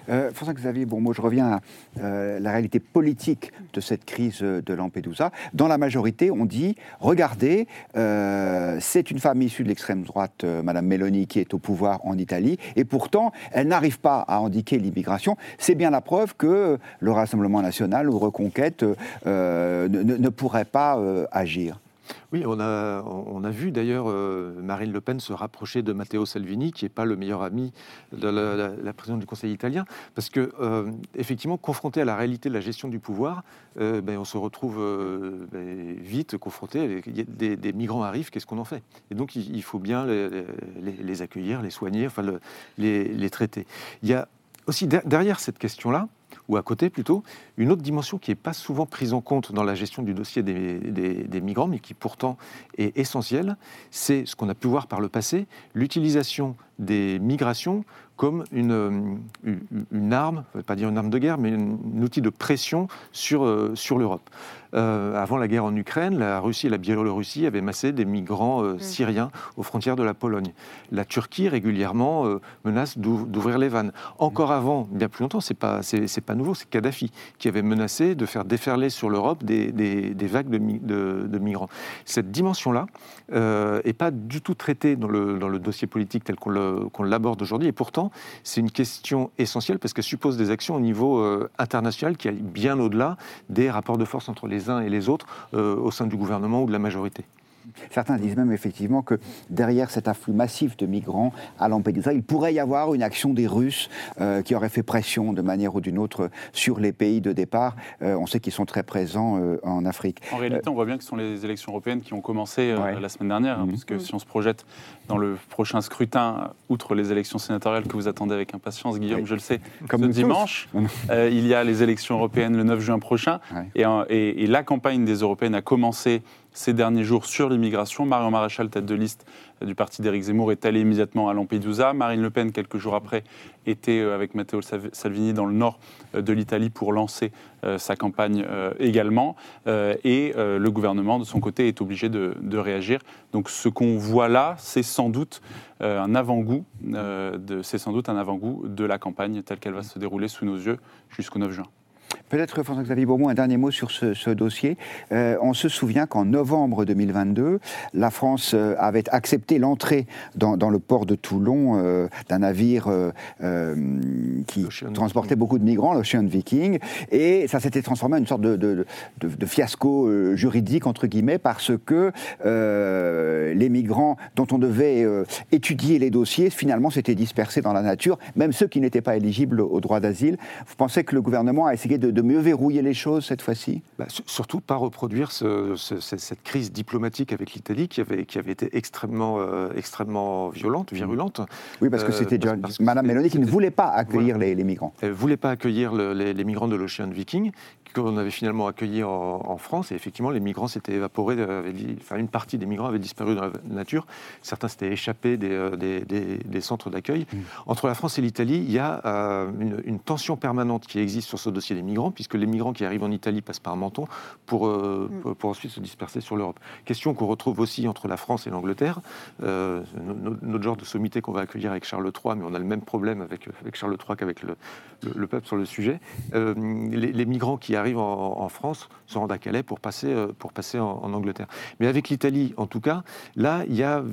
Euh, François Xavier, bon, moi je reviens à euh, la réalité politique de cette crise de Lampedusa. Dans la majorité, on dit regardez, euh, c'est une femme issue de l'extrême droite, Madame Meloni, qui est au pouvoir en Italie, et pourtant, elle n'arrive pas à indiquer l'immigration. C'est bien la preuve que le Rassemblement national ou Reconquête ne, pourrait pas agir. Oui, on a, vu d'ailleurs euh, Marine Le Pen se rapprocher de Matteo Salvini, qui n'est pas le meilleur ami de la, présidente du Conseil italien, parce que euh, effectivement, confronté à la réalité de la gestion du pouvoir, euh, ben, on se retrouve ben, vite confronté. Des, des, migrants arrivent, qu'est-ce qu'on en fait? Et donc, il, faut bien les, accueillir, les soigner, enfin les traiter. Il y a aussi derrière cette question-là, ou à côté plutôt, une autre dimension qui n'est pas souvent prise en compte dans la gestion du dossier des, migrants, mais qui pourtant est essentielle, c'est ce qu'on a pu voir par le passé, l'utilisation des migrations comme une, une, arme, je ne vais pas dire une arme de guerre, mais un outil de pression sur, euh, sur l'Europe. Euh, avant la guerre en Ukraine, la Russie et la Biélorussie avaient massé des migrants euh, mm. syriens aux frontières de la Pologne. La Turquie régulièrement menace d'ouvrir les vannes. Encore avant, bien plus longtemps, c'est pas c'est pas nouveau, c'est Kadhafi qui avait menacé de faire déferler sur l'Europe des, des, vagues de, de, migrants. Cette dimension-là n'est euh, pas du tout traitée dans le, dans le dossier politique tel qu'on l'aborde aujourd'hui, et pourtant c'est une question essentielle parce qu'elle suppose des actions au niveau euh, international qui aillent bien au-delà des rapports de force entre les uns et les autres euh, au sein du gouvernement ou de la majorité. Certains disent même effectivement que derrière cet afflux massif de migrants à Lampedusa, il pourrait y avoir une action des Russes euh, qui aurait fait pression de manière ou d'une autre sur les pays de départ. Euh, on sait qu'ils sont très présents euh, en Afrique. En réalité, on voit bien que ce sont les élections européennes qui ont commencé la semaine dernière, hein, parce que si on se projette dans le prochain scrutin, outre les élections sénatoriales que vous attendez avec impatience, Guillaume, je le sais, Comme ce dimanche, il y a les élections européennes le 9 juin prochain, et, et la campagne des européennes a commencé ces derniers jours sur l'immigration. Marion Maréchal, tête de liste du parti d'Éric Zemmour, est allée immédiatement à Lampedusa. Marine Le Pen, quelques jours après, était euh, avec Matteo Salvini dans le nord euh, de l'Italie pour lancer euh, sa campagne également. Et le gouvernement, de son côté, est obligé de, réagir. Donc ce qu'on voit là, c'est sans doute un avant-goût, c'est sans doute un avant-goût de la campagne telle qu'elle va se dérouler sous nos yeux jusqu'au 9 juin. Peut-être, François-Xavier Beaumont, un dernier mot sur ce, dossier. Euh, on se souvient qu'en novembre 2022, la France euh, avait accepté l'entrée dans, le port de Toulon euh, d'un navire qui transportait beaucoup de migrants, l'Ocean Viking, et ça s'était transformé en une sorte de, fiasco juridique, entre guillemets, parce que les migrants dont on devait étudier les dossiers, finalement, s'étaient dispersés dans la nature, même ceux qui n'étaient pas éligibles au droit d'asile. Vous pensez que le gouvernement a essayé de de mieux verrouiller les choses cette fois-ci bah, Surtout pas reproduire cette crise diplomatique avec l'Italie qui avait, qui avait été extrêmement, euh, extrêmement violente, virulente. Oui, parce que c'était euh, Madame Meloni qui ne voulait pas accueillir les, migrants. Elle ne voulait pas accueillir les, les, migrants de l'Ocean Viking, qu'on avait finalement accueilli en, France. Et effectivement, les migrants s'étaient évaporés. enfin, une partie des migrants avaient disparu dans la nature. Certains s'étaient échappés des, euh, des, centres d'accueil. Mmh. Entre la France et l'Italie, il y a une, une tension permanente qui existe sur ce dossier des migrants puisque les migrants qui arrivent en Italie passent par Menton pour, euh, mm. pour ensuite se disperser sur l'Europe. Question qu'on retrouve aussi entre la France et l'Angleterre. Euh, notre genre de sommité qu'on va accueillir avec Charles III, mais on a le même problème avec, avec Charles III qu'avec le, le, peuple sur le sujet. Euh, les, migrants qui arrivent en, France se rendent à Calais pour passer, pour passer en, Angleterre. Mais avec l'Italie, en tout cas, là, il y a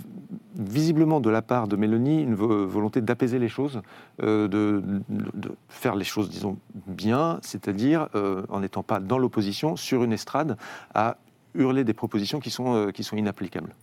visiblement de la part de Mélanie une volonté d'apaiser les choses, de, de, faire les choses, disons, bien, c'est-à-dire euh, en n'étant pas dans l'opposition, sur une estrade, à hurler des propositions qui sont, euh, qui sont inapplicables.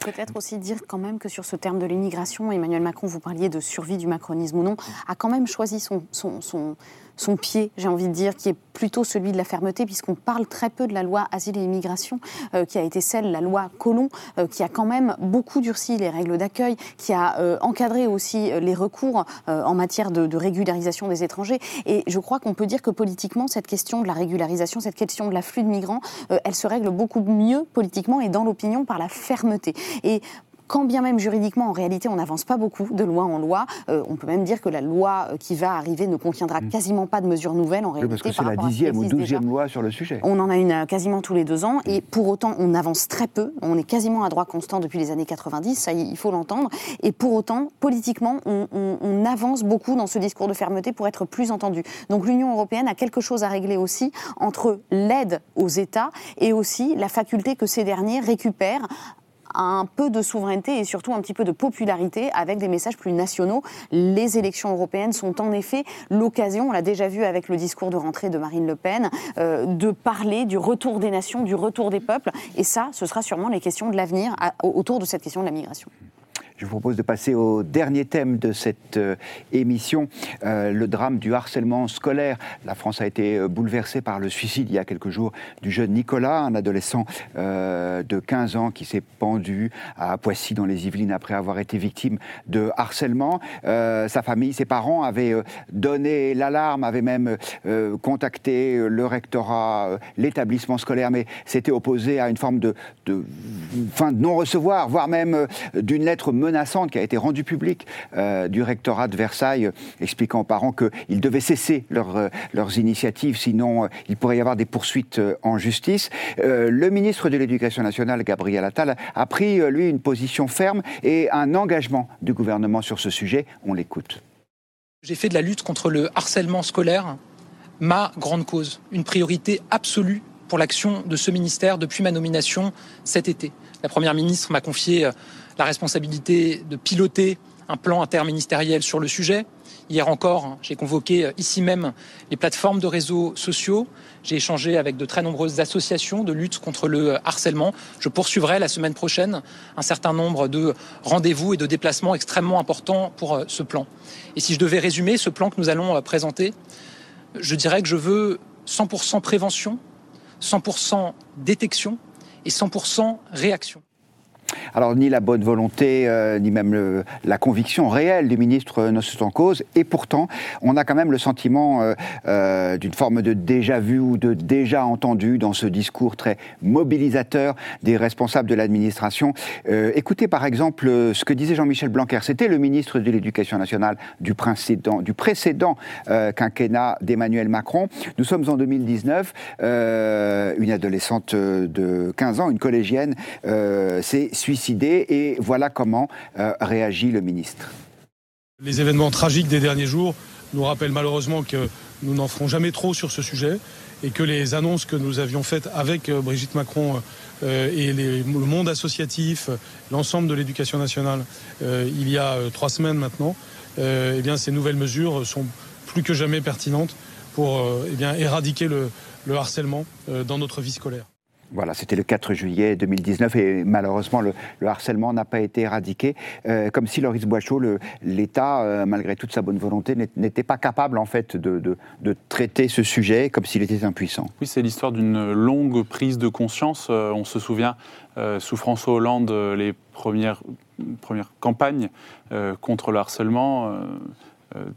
Peut-être aussi dire quand même que sur ce terme de l'immigration, Emmanuel Macron, vous parliez de survie du macronisme ou non, a quand même choisi son, son son pied, j'ai envie de dire, qui est plutôt celui de la fermeté, puisqu'on parle très peu de la loi Asile et Immigration, euh, qui a été celle, la loi Colomb, euh, qui a quand même beaucoup durci les règles d'accueil, qui a euh, encadré aussi les recours en matière de, de, régularisation des étrangers. Et je crois qu'on peut dire que politiquement, cette question de la régularisation, cette question de l'afflux de migrants, elle se règle beaucoup mieux politiquement et dans l'opinion par la fermeté. Et quand bien même juridiquement, en réalité, on n'avance pas beaucoup de loi en loi. Euh, on peut même dire que la loi euh, qui va arriver ne contiendra mm. quasiment pas de mesures nouvelles en réalité. parce que c'est la dixième ou douzième loi sur le sujet. On en a une euh, quasiment tous les deux ans et pour autant, on avance très peu. On est quasiment à droit constant depuis les années 90, ça il faut l'entendre. Et pour autant, politiquement, on, on, avance beaucoup dans ce discours de fermeté pour être plus entendu. Donc l'Union européenne a quelque chose à régler aussi entre l'aide aux États et aussi la faculté que ces derniers récupèrent un peu de souveraineté et surtout un petit peu de popularité avec des messages plus nationaux. Les élections européennes sont en effet l'occasion, on l'a déjà vu avec le discours de rentrée de Marine Le Pen, euh, de parler du retour des nations, du retour des peuples. Et ça, ce sera sûrement les questions de l'avenir autour de cette question de la migration. Je vous propose de passer au dernier thème de cette euh, émission, euh, le drame du harcèlement scolaire. La France a été euh, bouleversée par le suicide il y a quelques jours du jeune Nicolas, un adolescent de 15 ans qui s'est pendu à Poissy dans les Yvelines après avoir été victime de harcèlement. sa famille, ses parents avaient donné l'alarme, avaient même contacté le rectorat, l'établissement scolaire, mais s'étaient opposés à une forme de, de, de non-recevoir, voire même d'une lettre menaçante qui a été rendue publique euh, du rectorat de Versailles, expliquant aux parents qu'ils devaient cesser euh, leurs initiatives, sinon euh, il pourrait y avoir des poursuites en justice. le ministre de l'Éducation nationale, Gabriel Attal, a pris, lui, une position ferme et un engagement du gouvernement sur ce sujet. On l'écoute. J'ai fait de la lutte contre le harcèlement scolaire ma grande cause, une priorité absolue pour l'action de ce ministère depuis ma nomination cet été. La Première ministre m'a confié la responsabilité de piloter un plan interministériel sur le sujet. Hier encore, j'ai convoqué ici même les plateformes de réseaux sociaux. J'ai échangé avec de très nombreuses associations de lutte contre le harcèlement. Je poursuivrai la semaine prochaine un certain nombre de rendez-vous et de déplacements extrêmement importants pour ce plan. Et si je devais résumer ce plan que nous allons présenter, je dirais que je veux 100% prévention, 100% détection et 100% réaction. Alors ni la bonne volonté, euh, ni même la conviction réelle du ministre ne sont en cause, et pourtant on a quand même le sentiment euh, euh, d'une forme de déjà vu ou de déjà entendu dans ce discours très mobilisateur des responsables de l'administration. écoutez par exemple ce que disait Jean-Michel Blanquer, c'était le ministre de l'Éducation nationale du précédent, du précédent quinquennat d'Emmanuel Macron. Nous sommes en 2019, une adolescente de 15 ans, une collégienne, s'est suicidé et voilà comment euh, réagit le ministre. Les événements tragiques des derniers jours nous rappellent malheureusement que nous n'en ferons jamais trop sur ce sujet et que les annonces que nous avions faites avec euh, Brigitte Macron euh, et le monde associatif, l'ensemble de l'éducation nationale, il y a trois semaines maintenant, eh bien, ces nouvelles mesures sont plus que jamais pertinentes pour eh bien, éradiquer le harcèlement dans notre vie scolaire. Voilà, c'était le 4 juillet 2019 et malheureusement le, harcèlement n'a pas été éradiqué, euh, comme si Loris Boichot, l'État, euh, malgré toute sa bonne volonté, n'était pas capable en fait de, traiter ce sujet comme s'il était impuissant. Oui, c'est l'histoire d'une longue prise de conscience. Euh, on se souvient sous François Hollande les premières, premières campagnes contre le harcèlement.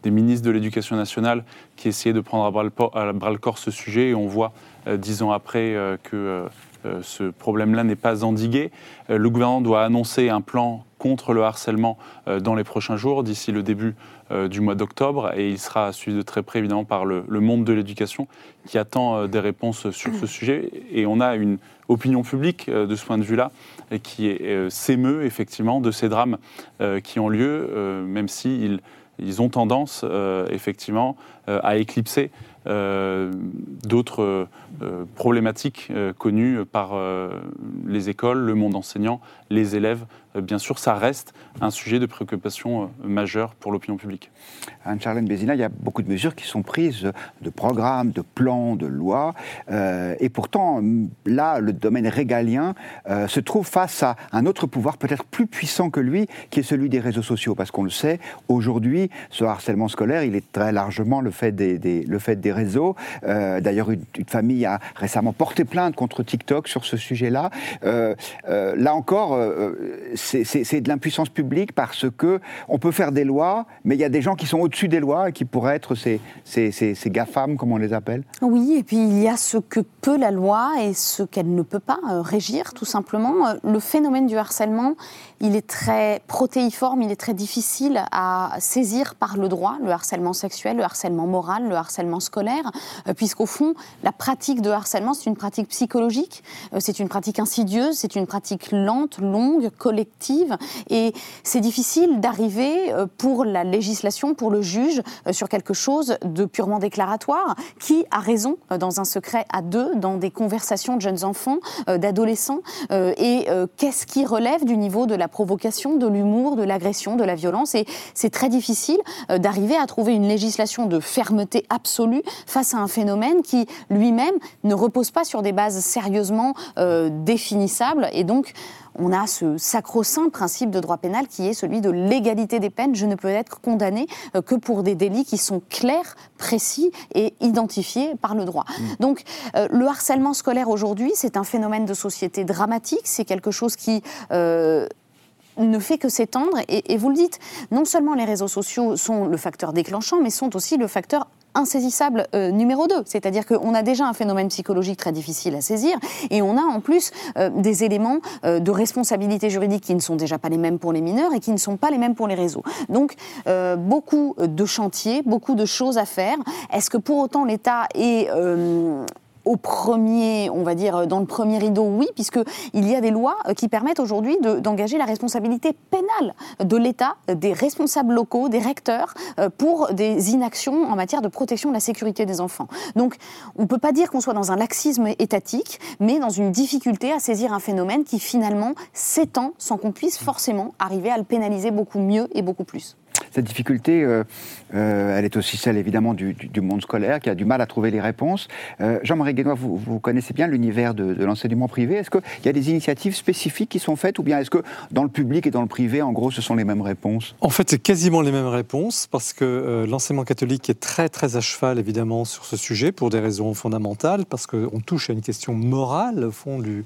Des ministres de l'Éducation nationale qui essayaient de prendre à bras le, corps ce sujet et on voit euh, dix ans après euh, que euh, ce problème-là n'est pas endigué. Le gouvernement doit annoncer un plan contre le harcèlement dans les prochains jours, d'ici le début du mois d'octobre, et il sera suivi de très près évidemment par le, monde de l'éducation qui attend des réponses sur ce sujet. Et on a une opinion publique de ce point de vue-là qui s'émeut effectivement de ces drames qui ont lieu, même s'ils ils ont tendance effectivement à éclipser euh, d'autres euh, problématiques euh, connues par les écoles, le monde enseignant, les élèves. bien sûr, ça reste un sujet de préoccupation majeure pour l'opinion publique. Anne-Charlène Bézina, il y a beaucoup de mesures qui sont prises, de programmes, de plans, de lois, et pourtant, là, le domaine régalien se trouve face à un autre pouvoir peut-être plus puissant que lui, qui est celui des réseaux sociaux, parce qu'on le sait, aujourd'hui, ce harcèlement scolaire, il est très largement le fait des, réseaux. Euh, d'ailleurs, une, famille a récemment porté plainte contre TikTok sur ce sujet-là. Euh, euh, là encore, c'est de l'impuissance publique parce que on peut faire des lois, mais il y a des gens qui sont au-dessus des lois et qui pourraient être ces, ces, ces, ces GAFAM, comme on les appelle. Oui, et puis il y a ce que peut la loi et ce qu'elle ne peut pas régir, tout simplement. Le phénomène du harcèlement, il est très protéiforme, il est très difficile à saisir par le droit, le harcèlement sexuel, le harcèlement moral, le harcèlement scolaire euh, puisqu'au fond, la pratique de harcèlement, c'est une pratique psychologique, euh, c'est une pratique insidieuse, c'est une pratique lente, longue, collective, et c'est difficile d'arriver euh, pour la législation, pour le juge, sur quelque chose de purement déclaratoire. Qui a raison dans un secret à deux, dans des conversations de jeunes enfants, d'adolescents, et qu'est-ce qui relève du niveau de la provocation, de l'humour, de l'agression, de la violence, et c'est très difficile d'arriver à trouver une législation de fermeté absolue face à un phénomène qui lui-même ne repose pas sur des bases sérieusement euh, définissables. Et donc, on a ce sacro-saint principe de droit pénal qui est celui de l'égalité des peines. Je ne peux être condamné euh, que pour des délits qui sont clairs, précis et identifiés par le droit. Mmh. Donc euh, le harcèlement scolaire aujourd'hui, c'est un phénomène de société dramatique, c'est quelque chose qui ne fait que s'étendre. et, vous le dites, non seulement les réseaux sociaux sont le facteur déclenchant, mais sont aussi le facteur insaisissable euh, numéro 2. C'est-à-dire qu'on a déjà un phénomène psychologique très difficile à saisir et on a en plus euh, des éléments euh, de responsabilité juridique qui ne sont déjà pas les mêmes pour les mineurs et qui ne sont pas les mêmes pour les réseaux. Donc beaucoup de chantiers, beaucoup de choses à faire. Est-ce que pour autant l'État est au premier, on va dire, dans le premier rideau, oui, puisqu'il y a des lois qui permettent aujourd'hui d'engager la responsabilité pénale de l'État, des responsables locaux, des recteurs, pour des inactions en matière de protection de la sécurité des enfants. Donc, on ne peut pas dire qu'on soit dans un laxisme étatique, mais dans une difficulté à saisir un phénomène qui finalement s'étend sans qu'on puisse forcément arriver à le pénaliser beaucoup mieux et beaucoup plus. Cette difficulté, euh, euh, elle est aussi celle évidemment du, monde scolaire qui a du mal à trouver les réponses. Euh, Jean-Marie Guénois, vous, connaissez bien l'univers de, l'enseignement privé. Est-ce qu'il y a des initiatives spécifiques qui sont faites ou bien est-ce que dans le public et dans le privé, en gros, ce sont les mêmes réponses? En fait, c'est quasiment les mêmes réponses parce que l'enseignement catholique est très très à cheval évidemment sur ce sujet pour des raisons fondamentales parce qu'on touche à une question morale au fond du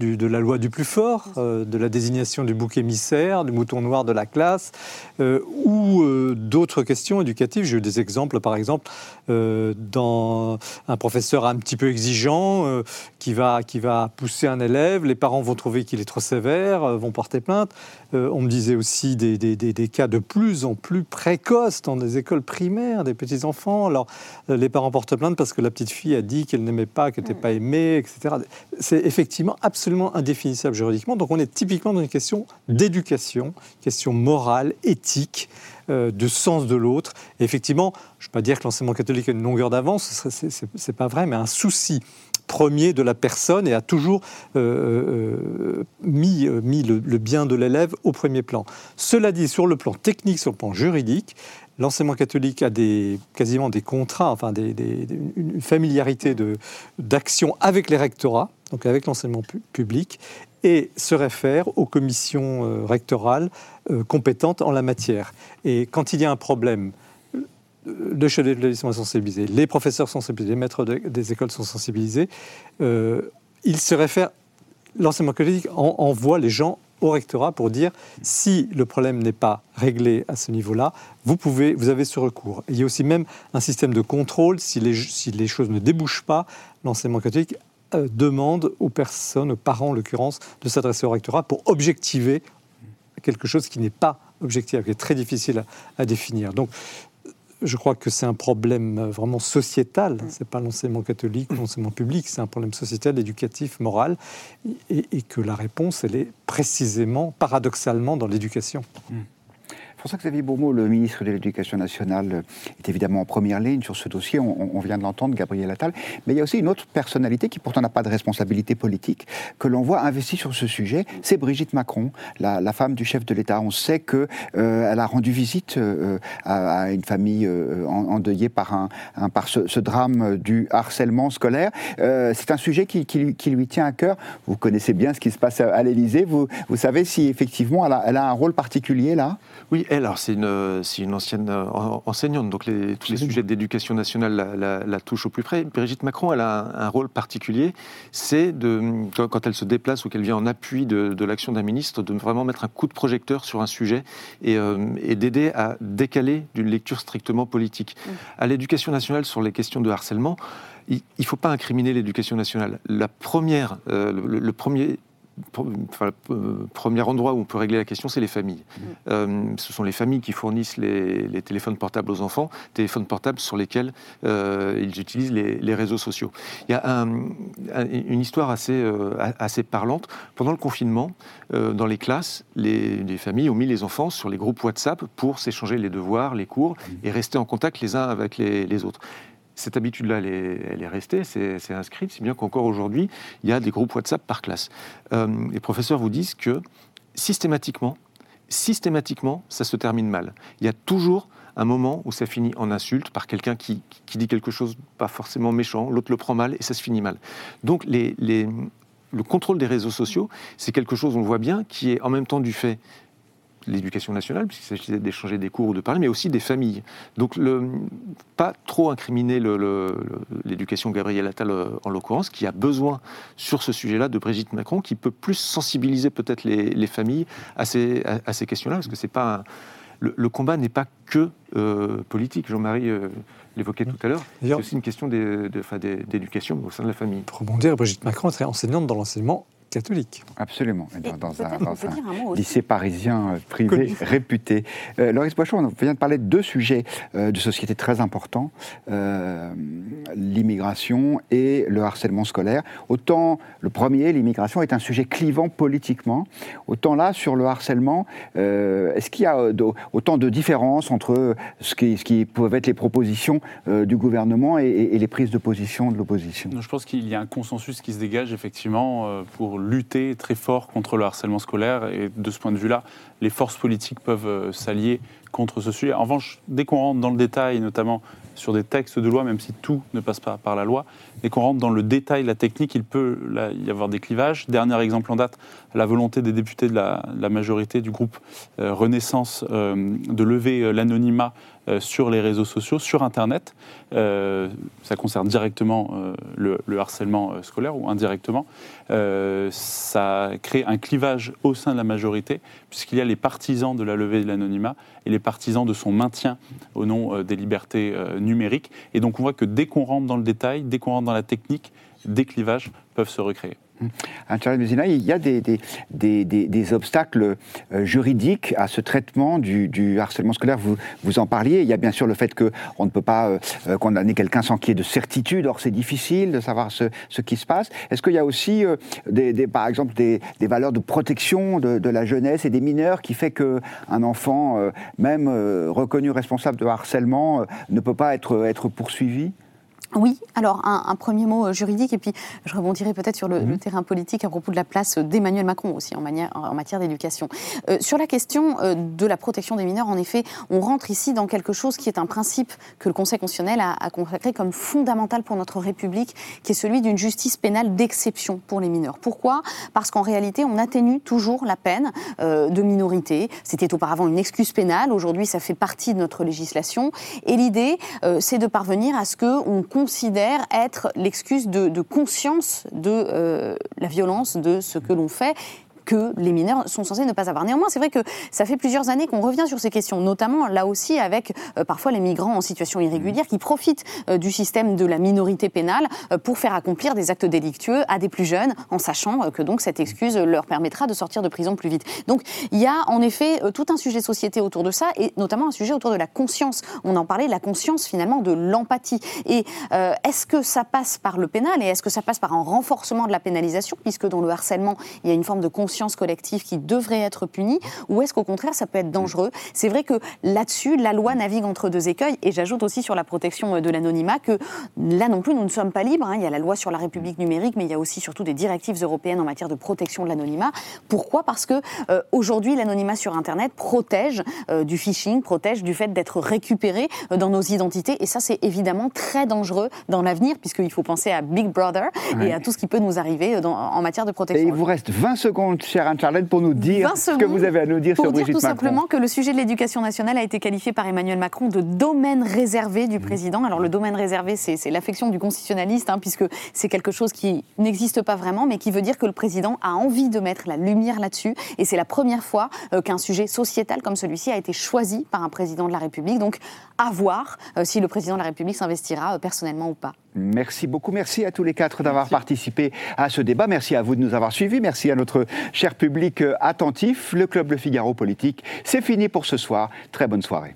de la loi du plus fort, euh, de la désignation du bouc émissaire, du mouton noir de la classe, euh, ou euh, d'autres questions éducatives. J'ai eu des exemples, par exemple, dans un professeur un petit peu exigeant qui, va, qui va pousser un élève, les parents vont trouver qu'il est trop sévère, vont porter plainte. on me disait aussi des, des, des, cas de plus en plus précoces dans des écoles primaires, des petits-enfants. Alors, les parents portent plainte parce que la petite fille a dit qu'elle n'aimait pas, qu'elle n'était pas aimée, etc. C'est effectivement absolument absolument indéfinissable juridiquement. Donc on est typiquement dans une question d'éducation, question morale, éthique, euh, de sens de l'autre. Effectivement, je ne vais pas dire que l'enseignement catholique a une longueur d'avance, ce n'est pas vrai, mais un souci premier de la personne et a toujours euh, euh, mis, mis le, bien de l'élève au premier plan. Cela dit, sur le plan technique, sur le plan juridique, l'enseignement catholique a des, quasiment des contrats, enfin une familiarité d'action avec les rectorats, donc avec l'enseignement public, et se réfère aux commissions euh, rectorales euh, compétentes en la matière. Et quand il y a un problème, euh, le chef d'établissement est sensibilisé, les professeurs sont sensibilisés, les maîtres des écoles sont sensibilisés, il se réfère, l'enseignement catholique envoie les gens au rectorat pour dire si le problème n'est pas réglé à ce niveau-là, vous pouvez, vous avez ce recours. il y a aussi même un système de contrôle si les, si les choses ne débouchent pas. L'enseignement catholique euh, demande aux personnes, aux parents en l'occurrence, de s'adresser au rectorat pour objectiver quelque chose qui n'est pas objectif, qui est très difficile à, à définir. Donc je crois que c'est un problème euh, vraiment sociétal. Ce n'est pas l'enseignement catholique ou l'enseignement public, c'est un problème sociétal, éducatif, moral, et, et, que la réponse, elle est précisément, paradoxalement, dans l'éducation. Mmh. François-Xavier Bourmeau, le ministre de l'Éducation nationale, est évidemment en première ligne sur ce dossier. On, vient de l'entendre, Gabriel Attal. Mais il y a aussi une autre personnalité qui pourtant n'a pas de responsabilité politique, que l'on voit investie sur ce sujet. C'est Brigitte Macron, la, femme du chef de l'État. On sait qu'elle euh, a rendu visite euh, à, une famille euh, endeuillée par, un, par ce, drame du harcèlement scolaire. C'est un sujet qui, lui tient à cœur. Vous connaissez bien ce qui se passe à, l'Élysée. Vous, vous savez si effectivement elle a, elle a un rôle particulier là? Oui, alors c'est une, une, ancienne euh, enseignante, donc les, tous les sujets d'éducation nationale la, touchent au plus près. Brigitte Macron, elle a un, rôle particulier, c'est de, quand elle se déplace ou qu'elle vient en appui de, l'action d'un ministre, de vraiment mettre un coup de projecteur sur un sujet et, euh, d'aider à décaler d'une lecture strictement politique. Mmh. À l'éducation nationale, sur les questions de harcèlement, il ne faut pas incriminer l'éducation nationale. La première, euh, le, premier enfin, le euh, premier endroit où on peut régler la question, c'est les familles. Mmh. Euh, ce sont les familles qui fournissent les, téléphones portables aux enfants, téléphones portables sur lesquels euh, ils utilisent les, réseaux sociaux. Il y a une histoire assez, assez parlante. Pendant le confinement, dans les classes, les, familles ont mis les enfants sur les groupes WhatsApp pour s'échanger les devoirs, les cours et rester en contact les uns avec les autres cette habitude-là, elle, est restée, c'est inscrite, si bien qu'encore aujourd'hui, il y a des groupes WhatsApp par classe. Euh, les professeurs vous disent que systématiquement, systématiquement, ça se termine mal. Il y a toujours un moment où ça finit en insulte par quelqu'un qui, dit quelque chose pas forcément méchant, l'autre le prend mal et ça se finit mal. Donc le contrôle des réseaux sociaux, c'est quelque chose, on le voit bien, qui est en même temps du fait l'éducation nationale, puisqu'il s'agissait d'échanger des cours ou de parler, mais aussi des familles. Donc, le, pas trop incriminer l'éducation Gabriel Attal euh, en l'occurrence, qui a besoin sur ce sujet-là de Brigitte Macron, qui peut plus sensibiliser peut-être les, familles à ces, à, ces questions-là, parce que c'est pas le, combat n'est pas que euh, politique. Jean-Marie euh, l'évoquait tout à l'heure. C'est aussi une question d'éducation au sein de la famille. Pour rebondir, Brigitte Macron est enseignante dans l'enseignement catholique. Absolument, dans, dans un, dans lycée parisien euh, privé Connu. réputé. Euh, Loris Boichon, on vient de parler de deux sujets euh, de société très importants, euh, l'immigration et le harcèlement scolaire. Autant le premier, l'immigration, est un sujet clivant politiquement, autant là, sur le harcèlement, euh, est-ce qu'il y a autant de différences entre ce qui, ce qui peuvent être les propositions euh, du gouvernement et, et- et les prises de position de l'opposition? Je pense qu'il y a un consensus qui se dégage effectivement pour lutter très fort contre le harcèlement scolaire. Et de ce point de vue-là, les forces politiques peuvent euh, s'allier contre ce sujet. En revanche, dès qu'on rentre dans le détail, notamment sur des textes de loi, même si tout ne passe pas par la loi, dès qu'on rentre dans le détail, la technique, il peut y avoir des clivages. Dernier exemple en date, la volonté des députés de la, majorité du groupe euh, Renaissance euh, de lever euh, l'anonymat sur les réseaux sociaux, sur Internet. Ça concerne directement le, le harcèlement scolaire ou indirectement. Ça crée un clivage au sein de la majorité, puisqu'il y a les partisans de la levée de l'anonymat et les partisans de son maintien au nom euh, des libertés euh, numériques. Et donc on voit que dès qu'on rentre dans le détail, dès qu'on rentre dans la technique, des clivages peuvent se recréer. Mézina, il y a des, obstacles euh, juridiques à ce traitement du, harcèlement scolaire. Vous, vous en parliez. Il y a bien sûr le fait qu'on ne peut pas euh, euh, condamner quelqu'un sans qu'il y ait de certitude. Or, c'est difficile de savoir ce, qui se passe. Est-ce qu'il y a aussi, euh, par exemple, des, valeurs de protection de, la jeunesse et des mineurs qui fait qu'un enfant, même reconnu responsable de harcèlement, ne peut pas être poursuivi? Oui, alors un, un premier mot euh, juridique, et puis je rebondirai peut-être sur le, Mhm. le terrain politique à propos de la place d'Emmanuel Macron aussi en, manière- en matière d'éducation. Euh, sur la question euh, de la protection des mineurs, en effet, on rentre ici dans quelque chose qui est un principe que le Conseil constitutionnel a, a consacré comme fondamental pour notre République, qui est celui d'une justice pénale d'exception pour les mineurs. Pourquoi? Parce qu'en réalité, on atténue toujours la peine euh, de minorité. C'était auparavant une excuse pénale, aujourd'hui ça fait partie de notre législation. Et l'idée, euh, c'est de parvenir à ce qu'on considère être l'excuse de, conscience de euh, la violence de ce que l'on fait que les mineurs sont censés ne pas avoir. Néanmoins, c'est vrai que ça fait plusieurs années qu'on revient sur ces questions, notamment là aussi avec euh, parfois les migrants en situation irrégulière qui profitent euh, du système de la minorité pénale euh, pour faire accomplir des actes délictueux à des plus jeunes, en sachant que donc cette excuse leur permettra de sortir de prison plus vite. Donc il y a en effet tout un sujet de société autour de ça, et notamment un sujet autour de la conscience. On en parlait, la conscience finalement de l'empathie. Et est-ce que ça passe par le pénal et est-ce que ça passe par un renforcement de la pénalisation, puisque dans le harcèlement, il y a une forme de conscience collective qui devrait être punie, ou est-ce qu'au contraire, ça peut être dangereux? C'est vrai que là-dessus, la loi navigue entre deux écueils, et j'ajoute aussi sur la protection euh, de l'anonymat que là non plus, nous ne sommes pas libres. hein. Il y a la loi sur la République numérique, mais il y a aussi surtout des directives européennes en matière de protection de l'anonymat. Pourquoi? Parce que euh, aujourd'hui, l'anonymat sur Internet protège euh, du phishing, protège du fait d'être récupéré euh, dans nos identités, et ça, c'est évidemment très dangereux dans l'avenir, puisqu'il faut penser à Big Brother Ouais. et à tout ce qui peut nous arriver dans- en matière de Et protection. il vous reste 20 secondes, chère Anne-Charlotte, pour nous dire 20 ce que vous avez à nous dire Pour sur dire Brigitte tout Macron. simplement que le sujet de l'éducation nationale a été qualifié par Emmanuel Macron de domaine réservé Mmh. du président. Alors le domaine réservé, c'est c'est l'affection du constitutionnaliste, hein, puisque c'est quelque chose qui n'existe pas vraiment, mais qui veut dire que le président a envie de mettre la lumière là-dessus. Et c'est la première fois euh, qu'un sujet sociétal comme celui-ci a été choisi par un président de la République. Donc à voir euh, si le président de la République s'investira euh, personnellement ou pas. Merci beaucoup. Merci à tous les quatre d'avoir participé à ce débat. Merci à vous de nous avoir suivis. Merci à notre cher public euh, attentif. Le Club Le Figaro Politique, c'est fini pour ce soir. Très bonne soirée.